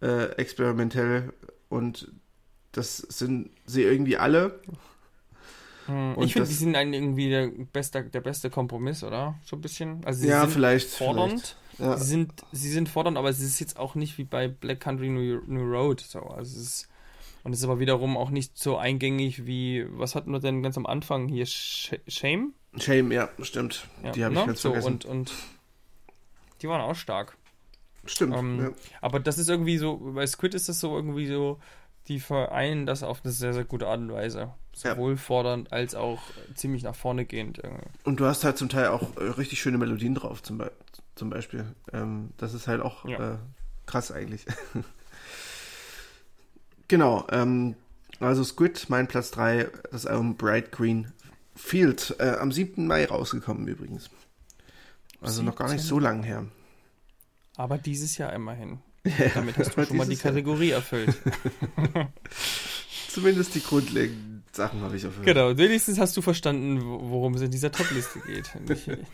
äh, experimentell und das sind sie irgendwie alle. Hm, ich finde, die sind ein, irgendwie der beste, der beste Kompromiss, oder? So ein bisschen. Also sie ja, sind vielleicht. Fordernd. Vielleicht. Ja. Sie, sind, sie sind fordernd, aber es ist jetzt auch nicht wie bei Black Country New, New Road. So. Also es ist, und es ist aber wiederum auch nicht so eingängig wie, was hatten wir denn ganz am Anfang hier? Shame? Shame, ja, stimmt. Ja, die habe ich ne? ganz so, vergessen. Und, und die waren auch stark. Stimmt. Ähm, ja. Aber das ist irgendwie so, bei Squid ist das so irgendwie so, die vereinen das auf eine sehr, sehr gute Art und Weise. Sowohl ja. fordernd als auch ziemlich nach vorne gehend. Irgendwie. Und du hast halt zum Teil auch äh, richtig schöne Melodien drauf, zum, Be zum Beispiel. Ähm, das ist halt auch ja. äh, krass eigentlich. genau, ähm, also Squid, mein Platz 3, das Album Bright Green Field, äh, am 7. Mai rausgekommen übrigens. Also 17. noch gar nicht so lang her. Aber dieses Jahr immerhin. Ja, Damit hast du schon mal die Kategorie Jahr. erfüllt. Zumindest die grundlegenden Sachen habe ich erfüllt. Genau, wenigstens hast du verstanden, worum es in dieser Top-Liste geht.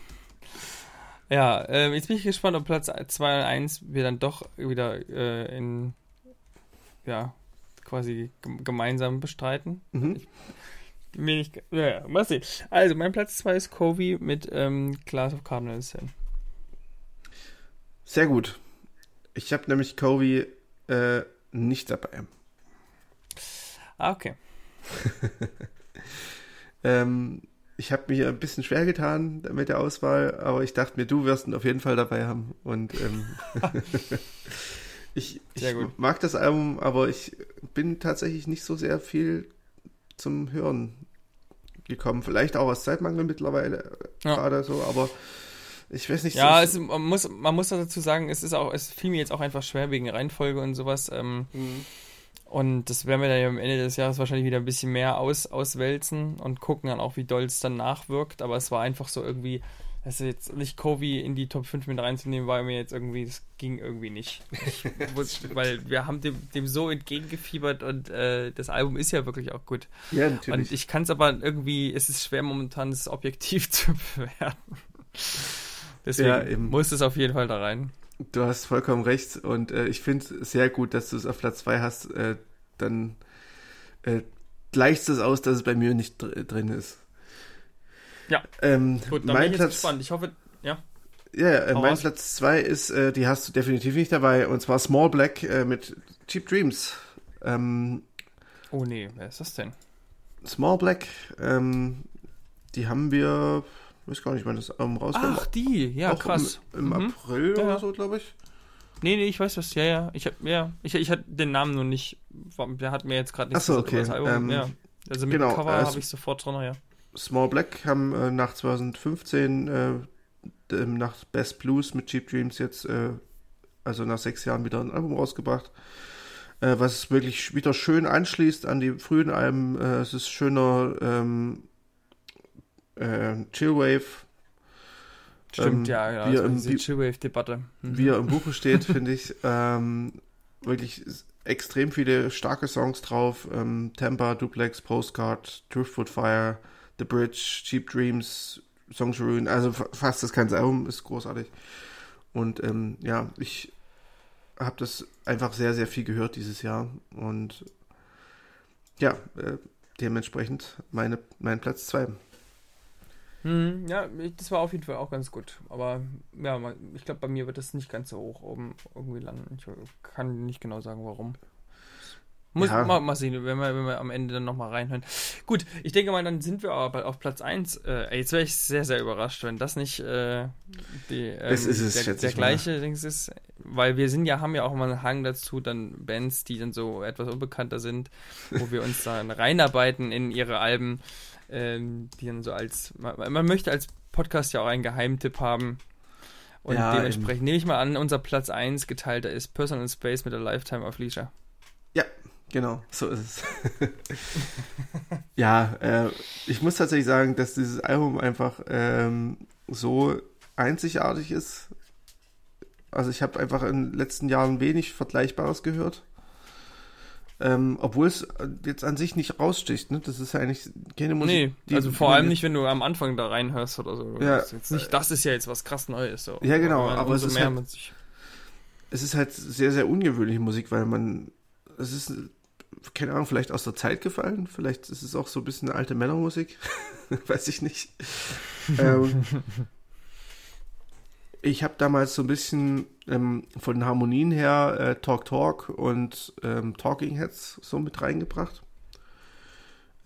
ja, äh, jetzt bin ich gespannt, ob Platz 2 und 1 wir dann doch wieder äh, in, ja, quasi gemeinsam bestreiten. Mhm. Ich, bin nicht, ja, mal sehen. Also, mein Platz 2 ist Covey mit ähm, Class of Cardinals Sin. Sehr gut. Ich habe nämlich Covey äh, nicht dabei. Ah, okay. ähm, ich habe mir ein bisschen schwer getan mit der Auswahl, aber ich dachte mir, du wirst ihn auf jeden Fall dabei haben. Und ähm, ich, ich mag das Album, aber ich bin tatsächlich nicht so sehr viel zum Hören gekommen. Vielleicht auch aus Zeitmangel mittlerweile ja. gerade so, aber ich weiß nicht. Ja, es, man, muss, man muss dazu sagen, es ist auch, es fiel mir jetzt auch einfach schwer wegen Reihenfolge und sowas. Ähm, mhm. Und das werden wir dann ja am Ende des Jahres wahrscheinlich wieder ein bisschen mehr aus, auswälzen und gucken dann auch, wie doll es dann nachwirkt. Aber es war einfach so irgendwie, also jetzt nicht Kovi in die Top 5 mit reinzunehmen, war mir jetzt irgendwie, das ging irgendwie nicht. weil wir haben dem, dem so entgegengefiebert und äh, das Album ist ja wirklich auch gut. Ja, natürlich. Und ich kann es aber irgendwie, es ist schwer momentan, es objektiv zu bewerten. Deswegen ja, muss es auf jeden Fall da rein. Du hast vollkommen recht und äh, ich finde es sehr gut, dass du es auf Platz 2 hast. Äh, dann äh, gleicht es aus, dass es bei mir nicht dr drin ist. Ja. Ähm, gut, dann mein bin ich Platz, gespannt. Ich hoffe, ja. Ja, äh, mein Platz 2 ist, äh, die hast du definitiv nicht dabei, und zwar Small Black äh, mit Cheap Dreams. Ähm, oh nee, wer ist das denn? Small Black, ähm, die haben wir weiß gar nicht, wann das Album rauskommt. Ach, die, ja, Auch krass. Im, im mhm. April ja. oder so, glaube ich. Nee, nee, ich weiß das, ja, ja. Ich, hab, ja, ich, ich hatte den Namen nur nicht, der hat mir jetzt gerade nicht Achso, okay. das Album. Ähm, ja. Also mit genau, Cover äh, habe ich sofort drin, ja. Small Black haben äh, nach 2015 äh, nach Best Blues mit Cheap Dreams jetzt, äh, also nach sechs Jahren wieder ein Album rausgebracht, äh, was wirklich wieder schön anschließt an die frühen Alben. Äh, es ist schöner ähm, äh, Chillwave. Stimmt, ähm, ja, ja. Wie also diese Chillwave-Debatte. Mhm. Wie er im Buche steht, finde ich. Ähm, wirklich extrem viele starke Songs drauf. Ähm, Tampa, Duplex, Postcard, Driftwood Fire, The Bridge, Cheap Dreams, Songs Ruin. Also fast das ganze Album ist großartig. Und ähm, ja, ich habe das einfach sehr, sehr viel gehört dieses Jahr. Und ja, äh, dementsprechend meine, mein Platz 2. Hm, ja, das war auf jeden Fall auch ganz gut. Aber ja, ich glaube, bei mir wird das nicht ganz so hoch oben irgendwie landen. Ich kann nicht genau sagen, warum. Muss Ja. mal, mal sehen, wenn wir, wenn wir am Ende dann nochmal reinhören. Gut, ich denke mal, dann sind wir aber auf Platz 1. Äh, jetzt wäre ich sehr, sehr überrascht, wenn das nicht äh, die, ähm, Das ist es, der, der gleiche Dings ist. Weil wir sind ja, haben ja auch immer einen Hang dazu, dann Bands, die dann so etwas unbekannter sind, wo wir uns dann reinarbeiten in ihre Alben, ähm, die dann so als, man, man möchte als Podcast ja auch einen Geheimtipp haben. Und Ja, dementsprechend nehme ich mal an, unser Platz 1 geteilter ist Personal Space mit a Lifetime of Leisure. Genau, so ist es. ja, äh, ich muss tatsächlich sagen, dass dieses Album einfach ähm, so einzigartig ist. Also ich habe einfach in den letzten Jahren wenig Vergleichbares gehört. Ähm, obwohl es jetzt an sich nicht raussticht, ne? Das ist ja eigentlich keine Musik. Nee, die- also vor allem nicht, wenn du am Anfang da reinhörst oder so. Ja. Das ist jetzt nicht, das ist ja jetzt was krass Neues. So. Ja, genau, man aber es ist halt- es ist halt sehr, sehr ungewöhnliche Musik, weil man, es ist, keine Ahnung, vielleicht aus der Zeit gefallen, vielleicht ist es auch so ein bisschen alte Männermusik, weiß ich nicht. ähm, ich habe damals so ein bisschen ähm, von den Harmonien her äh, Talk Talk und ähm, Talking Heads so mit reingebracht.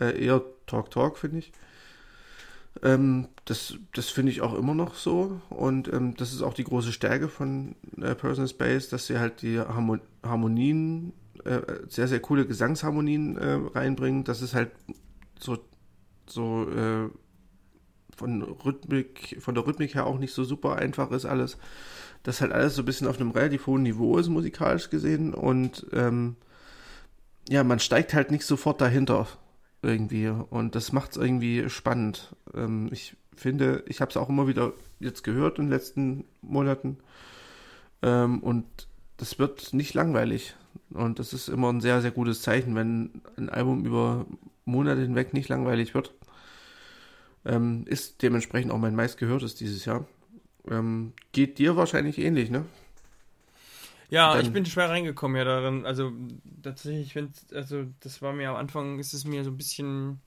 Äh, eher Talk Talk, finde ich. Ähm, das das finde ich auch immer noch so. Und ähm, das ist auch die große Stärke von äh, Personal Space, dass sie halt die Harmo Harmonien, äh, sehr, sehr coole Gesangsharmonien äh, reinbringen. Das ist halt so, so äh, von Rhythmik, von der Rhythmik her auch nicht so super einfach ist alles. Das halt alles so ein bisschen auf einem relativ hohen Niveau ist, musikalisch gesehen. Und ähm, ja, man steigt halt nicht sofort dahinter irgendwie. Und das macht es irgendwie spannend. Ähm, ich finde, ich habe es auch immer wieder jetzt gehört in den letzten Monaten. Ähm, und das wird nicht langweilig. Und das ist immer ein sehr, sehr gutes Zeichen, wenn ein Album über Monate hinweg nicht langweilig wird. Ähm, ist dementsprechend auch mein meistgehörtes dieses Jahr. Ähm, geht dir wahrscheinlich ähnlich, ne? ja, dann- ich bin schwer reingekommen ja darin. Also tatsächlich, ich finde, also das war mir am Anfang, ist es mir so ein bisschen.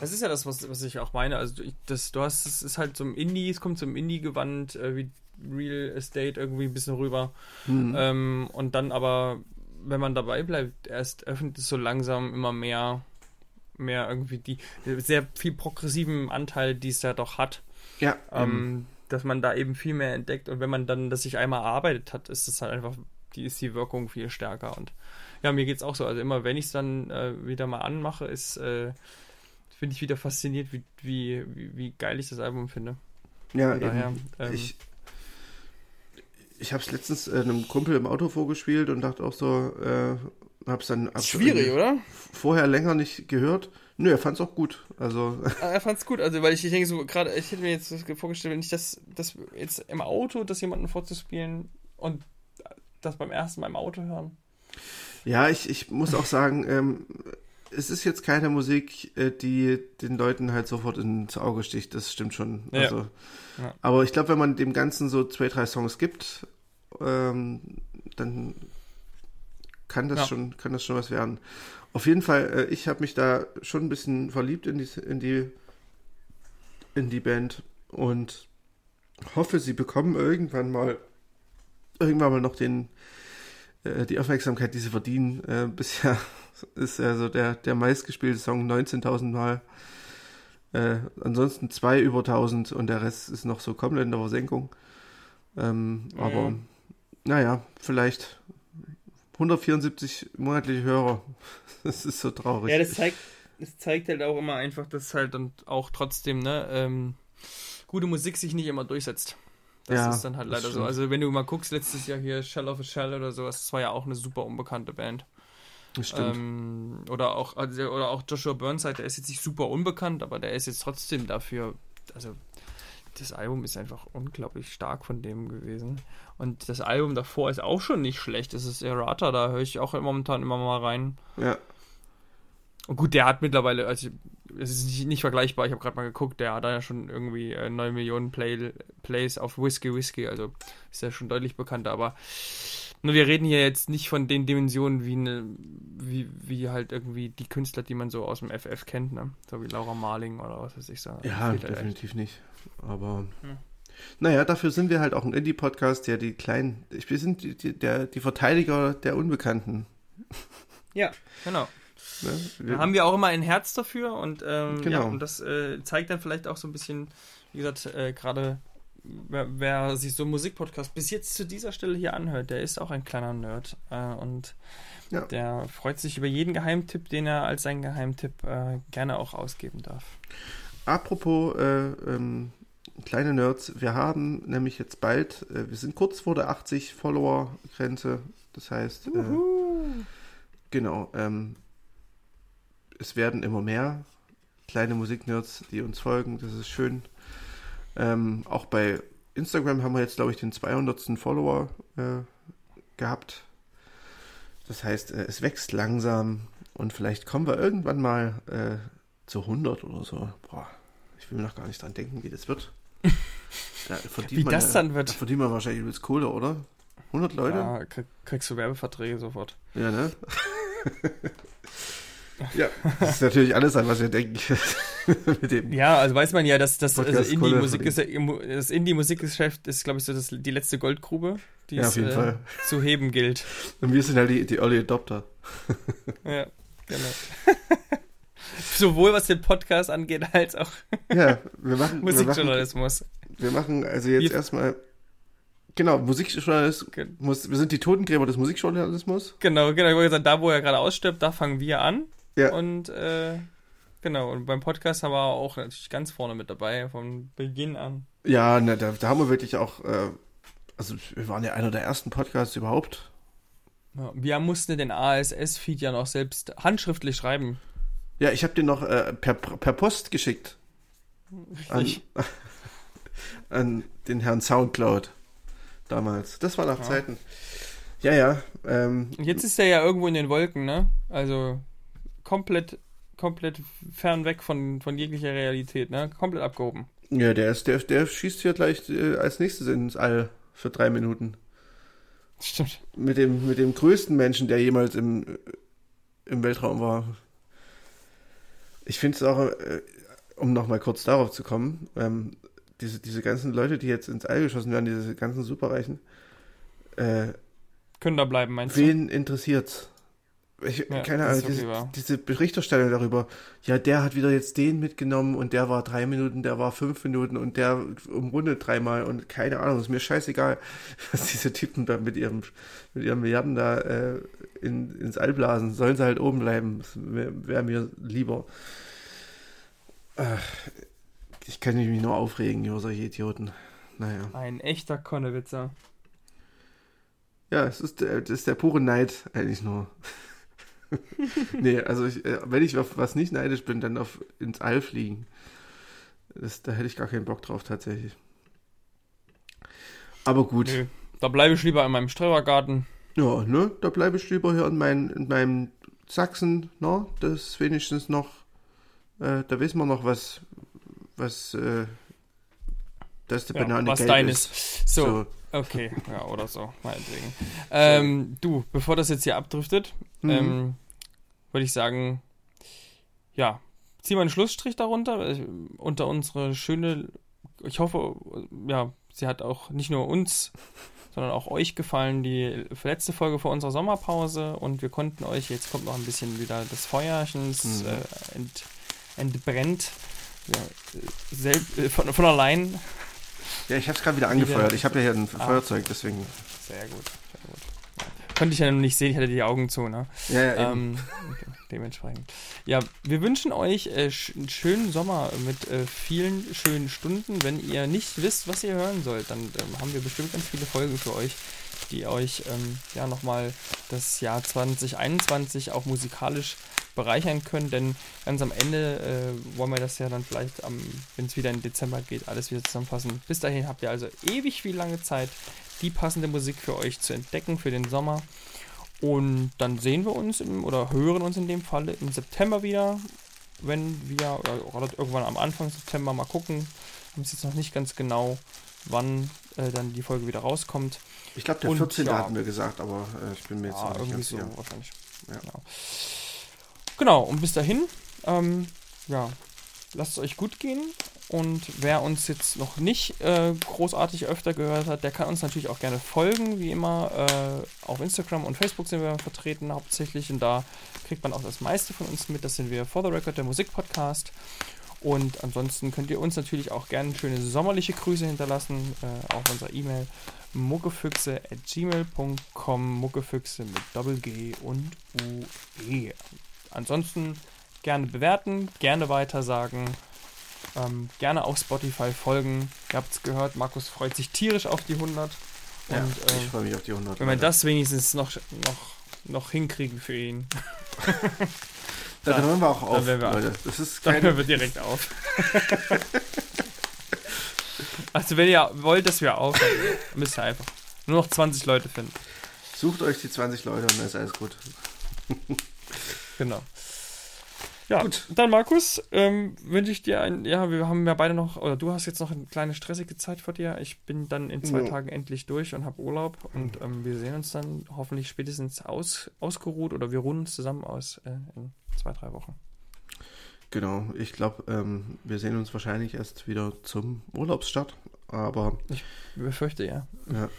Das ist ja das, was, was ich auch meine. Also ich, das, du hast, es ist halt zum Indie, es kommt zum Indie-Gewand, äh, wie Real Estate irgendwie ein bisschen rüber. Hm. Ähm, und dann aber, wenn man dabei bleibt, erst öffnet es so langsam immer mehr, mehr irgendwie die sehr viel progressiven Anteil, die es ja doch hat, ja, ähm, dass man da eben viel mehr entdeckt. Und wenn man dann das sich einmal erarbeitet hat, ist es halt einfach, die ist die Wirkung viel stärker. Und ja, mir geht's auch so. Also immer, wenn ich es dann äh, wieder mal anmache, ist äh, finde ich wieder fasziniert, wie, wie, wie, wie geil ich das Album finde. ja, Von daher, ähm, ich ich habe es letztens äh, einem Kumpel im Auto vorgespielt und dachte auch so, äh, hab's dann hab's irgendwie oder? vorher länger nicht gehört. Nö, er fand's auch gut. Also Ah, Er fand's gut, also weil ich, ich denke so, gerade, ich hätte mir jetzt vorgestellt, wenn ich das, das jetzt im Auto, das jemanden vorzuspielen und das beim ersten Mal im Auto hören. ja, ich, ich muss auch sagen, ähm, es ist jetzt keine Musik, äh, die den Leuten halt sofort ins Auge sticht. Das stimmt schon. Ja. Also, Ja. Aber ich glaube, wenn man dem Ganzen so zwei, drei Songs gibt, ähm, dann kann das Ja. schon, kann das schon was werden. Auf jeden Fall, äh, ich habe mich da schon ein bisschen verliebt in die, in die, in die Band und hoffe, sie bekommen irgendwann mal, irgendwann mal noch den, äh, die Aufmerksamkeit, die sie verdienen. Äh, bisher ist also der, der meistgespielte Song 19.000 Mal. Äh, ansonsten zwei über 1000 und der Rest ist noch so komplett in der Versenkung. Ähm, Ja. Aber naja, vielleicht 174 monatliche Hörer. Das ist so traurig. Ja, das zeigt, das zeigt halt auch immer einfach, dass halt und auch trotzdem, ne, ähm, gute Musik sich nicht immer durchsetzt. Das Ja, ist dann halt leider so. Also wenn du mal guckst, letztes Jahr hier Shell of a Shell oder sowas, das war ja auch eine super unbekannte Band. das stimmt. Ähm, oder auch also, oder auch Joshua Burnside, der ist jetzt nicht super unbekannt, aber der ist jetzt trotzdem dafür, also das Album ist einfach unglaublich stark von dem gewesen. Und das Album davor ist auch schon nicht schlecht. Das ist Errata, da höre ich auch momentan immer mal rein. ja, Und gut, der hat mittlerweile, also es ist nicht, nicht vergleichbar, ich habe gerade mal geguckt, der hat da ja schon irgendwie äh, 9 Millionen Play, Plays auf Whiskey Whiskey, also ist ja schon deutlich bekannter, aber nur wir reden hier jetzt nicht von den Dimensionen wie, ne, wie, wie halt irgendwie die Künstler, die man so aus dem FF kennt, ne? So wie Laura Marling oder was weiß ich so. ja halt definitiv nicht. Aber Hm. naja, dafür sind wir halt auch ein Indie-Podcast, der die kleinen, wir sind die, die, der, die Verteidiger der Unbekannten. Ja, genau. Ne? Da Wir, haben wir auch immer ein Herz dafür und, ähm, Genau. ja, und das äh, zeigt dann vielleicht auch so ein bisschen, wie gesagt, äh, gerade wer, wer sich so einen Musikpodcast bis jetzt zu dieser Stelle hier anhört, der ist auch ein kleiner Nerd äh, und Ja. der freut sich über jeden Geheimtipp, den er als seinen Geheimtipp äh, gerne auch ausgeben darf. Apropos äh, ähm, kleine Nerds, wir haben nämlich jetzt bald, äh, wir sind kurz vor der 80 Follower-Grenze. Das heißt, äh, genau, ähm, es werden immer mehr kleine Musiknerds, die uns folgen. Das ist schön. Ähm, auch bei Instagram haben wir jetzt, glaube ich, den 200. Follower äh, gehabt. Das heißt, äh, es wächst langsam und vielleicht kommen wir irgendwann mal äh, zu 100 oder so. Boah, ich will mir noch gar nicht dran denken, wie das wird. Da Wie das ja, dann Da wird. verdient man wahrscheinlich übelst Kohle, oder? 100 Leute? Ja, krieg, kriegst du Werbeverträge sofort. Ja, ne? ja, das ist natürlich alles an, was wir denken. Ja, also weiß man ja, dass das also Indie-Musik ist das Indie-Musikgeschäft ist, glaube ich, so das, die letzte Goldgrube, die Ja, es äh, zu heben gilt. Und wir sind halt die, die Early Adopter. Ja, genau. Sowohl was den Podcast angeht, als auch Ja, wir machen, wir machen, Musikjournalismus. wir machen also jetzt Wir- erstmal. Genau, Musikjournalismus. Wir sind die Totengräber des Musikjournalismus. Genau, genau. Ich wollte sagen, da wo er gerade ausstirbt, da fangen wir an. Ja. Und äh, genau, und beim Podcast haben wir auch natürlich ganz vorne mit dabei, von Beginn an. Ja, ne, da, da haben wir wirklich auch. Äh, also, wir waren ja einer der ersten Podcasts überhaupt. Ja, wir mussten den ASS-Feed ja noch selbst handschriftlich schreiben. Ja, ich habe den noch äh, per, per Post geschickt. An, an den Herrn Soundcloud damals. Das war nach Ja. Zeiten. Ja, ja. Ähm, jetzt ist er ja irgendwo in den Wolken, ne? Also komplett, komplett fern weg von, von jeglicher Realität, ne? Komplett abgehoben. ja, der ist, der, der schießt hier gleich äh, als nächstes ins All für drei Minuten. Stimmt. Mit dem, mit dem größten Menschen, der jemals im, im Weltraum war. Ich finde es auch, äh, um nochmal kurz darauf zu kommen, ähm, diese, diese ganzen Leute, die jetzt ins All geschossen werden, diese ganzen Superreichen, äh, Können da bleiben, meinst du? wen interessiert's? Ich, Ja, keine Ahnung, diese, diese Berichterstattung darüber, ja, der hat wieder jetzt den mitgenommen und der war drei Minuten, der war fünf Minuten und der umrundet dreimal und keine Ahnung, ist mir scheißegal, was diese Typen da mit ihrem, mit ihren Milliarden da äh, in, ins All blasen. Sollen sie halt oben bleiben, das wäre wär mir lieber. Ach, ich kann mich nur aufregen über solche Idioten. Naja. Ein echter Konnewitzer. Ja, es ist, der- das ist der pure Neid eigentlich nur. nee, also ich, äh, wenn ich auf was nicht neidisch bin, dann auf ins All fliegen. Das, da hätte ich gar keinen Bock drauf tatsächlich. Aber gut. Nö. Da bleibe ich lieber in meinem Streuergarten. Ja, ne? Da bleibe ich lieber hier in, mein, in meinem Sachsen, ne? Das ist wenigstens noch, äh, da wissen wir noch, was, was, äh, dass der Ja, Banane was gelb deines. ist. So, okay, ja, oder so, meinetwegen. Ähm, du, bevor das jetzt hier abdriftet, Mhm. ähm, würde ich sagen, ja, zieh mal einen Schlussstrich darunter, äh, unter unsere schöne, ich hoffe, ja, sie hat auch nicht nur uns, sondern auch euch gefallen, die letzte Folge vor unserer Sommerpause und wir konnten euch, jetzt kommt noch ein bisschen wieder des Feuerchens, Mhm. äh, ent, entbrennt, ja, äh, selb, äh, von, von allein. Ja, ich habe es gerade wieder angefeuert. Ich habe ja hier ein Ah. Feuerzeug, deswegen. Sehr gut, sehr gut. Ja. Konnte ich ja noch nicht sehen, ich hatte die Augen zu, ne? Ja, ja. Ähm, okay, dementsprechend. Ja, wir wünschen euch äh, einen schönen Sommer mit äh, vielen schönen Stunden. Wenn ihr nicht wisst, was ihr hören sollt, dann ähm, haben wir bestimmt ganz viele Folgen für euch, die euch ähm, ja nochmal das Jahr 2021 auch musikalisch bereichern können. Denn ganz am Ende äh, wollen wir das ja dann vielleicht, wenn es wieder in Dezember geht, alles wieder zusammenfassen. Bis dahin habt ihr also ewig viel lange Zeit, die passende Musik für euch zu entdecken für den Sommer. Und dann sehen wir uns im, oder hören uns in dem Fall im September wieder, wenn wir, oder, irgendwann am Anfang September mal gucken. Wir wissen jetzt noch nicht ganz genau, wann äh, dann die Folge wieder rauskommt. Ich glaube, der und 14. ja. hatten wir gesagt, aber äh, ich bin mir jetzt Ja, noch nicht irgendwie ganz so sicher. wahrscheinlich. Ja. Genau. genau, und bis dahin, ähm, ja, lasst es euch gut gehen Und wer uns jetzt noch nicht äh, großartig öfter gehört hat, der kann uns natürlich auch gerne folgen, wie immer. Äh, auf Instagram und Facebook sind wir vertreten hauptsächlich und da kriegt man auch das meiste von uns mit. Das sind wir For the Record, der Musikpodcast. Und ansonsten könnt ihr uns natürlich auch gerne schöne sommerliche Grüße hinterlassen äh, auf unserer E-Mail muckefüchse at gmail.com muckefüchse mit Doppel G und UE. Ansonsten gerne bewerten, gerne weitersagen, ähm, gerne auf Spotify folgen. Ihr habt es gehört, Markus freut sich tierisch auf die 100. Und, ja, ich äh, freue mich auf die 100. Wenn wir das wenigstens noch, noch, noch hinkriegen für ihn. dann, dann hören wir auch auf, wir Leute. Das ist keine... Dann hören wir direkt auf. also wenn ihr wollt, dass wir aufhören, müsst ihr einfach nur noch 20 Leute finden. Sucht euch die 20 Leute und dann ist alles gut. genau. Ja, Gut. dann Markus, ähm, wünsche ich dir ein, ja, wir haben ja beide noch, oder du hast jetzt noch eine kleine stressige Zeit vor dir. Ich bin dann in zwei ja. Tagen endlich durch und habe Urlaub und ähm, wir sehen uns dann hoffentlich spätestens aus, ausgeruht oder wir ruhen uns zusammen aus äh, in zwei, drei Wochen. Genau, ich glaube, ähm, wir sehen uns wahrscheinlich erst wieder zum Urlaubsstart, aber. Ich befürchte ja. ja.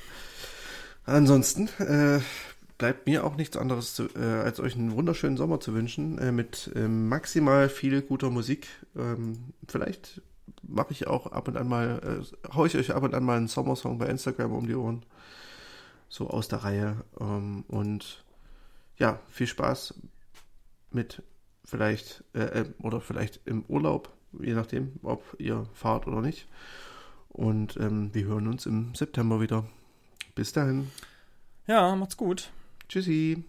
Ansonsten äh, bleibt mir auch nichts anderes, zu, äh, als euch einen wunderschönen Sommer zu wünschen, äh, mit äh, maximal viel guter Musik. Ähm, vielleicht mache ich auch ab und an mal, äh, haue ich euch ab und an mal einen Sommersong bei Instagram um die Ohren. So aus der Reihe. Ähm, und ja, viel Spaß mit vielleicht, äh, äh, oder vielleicht im Urlaub, je nachdem, ob ihr fahrt oder nicht. Und ähm, wir hören uns im September wieder. Bis dahin. Ja, macht's gut. Tschüssi.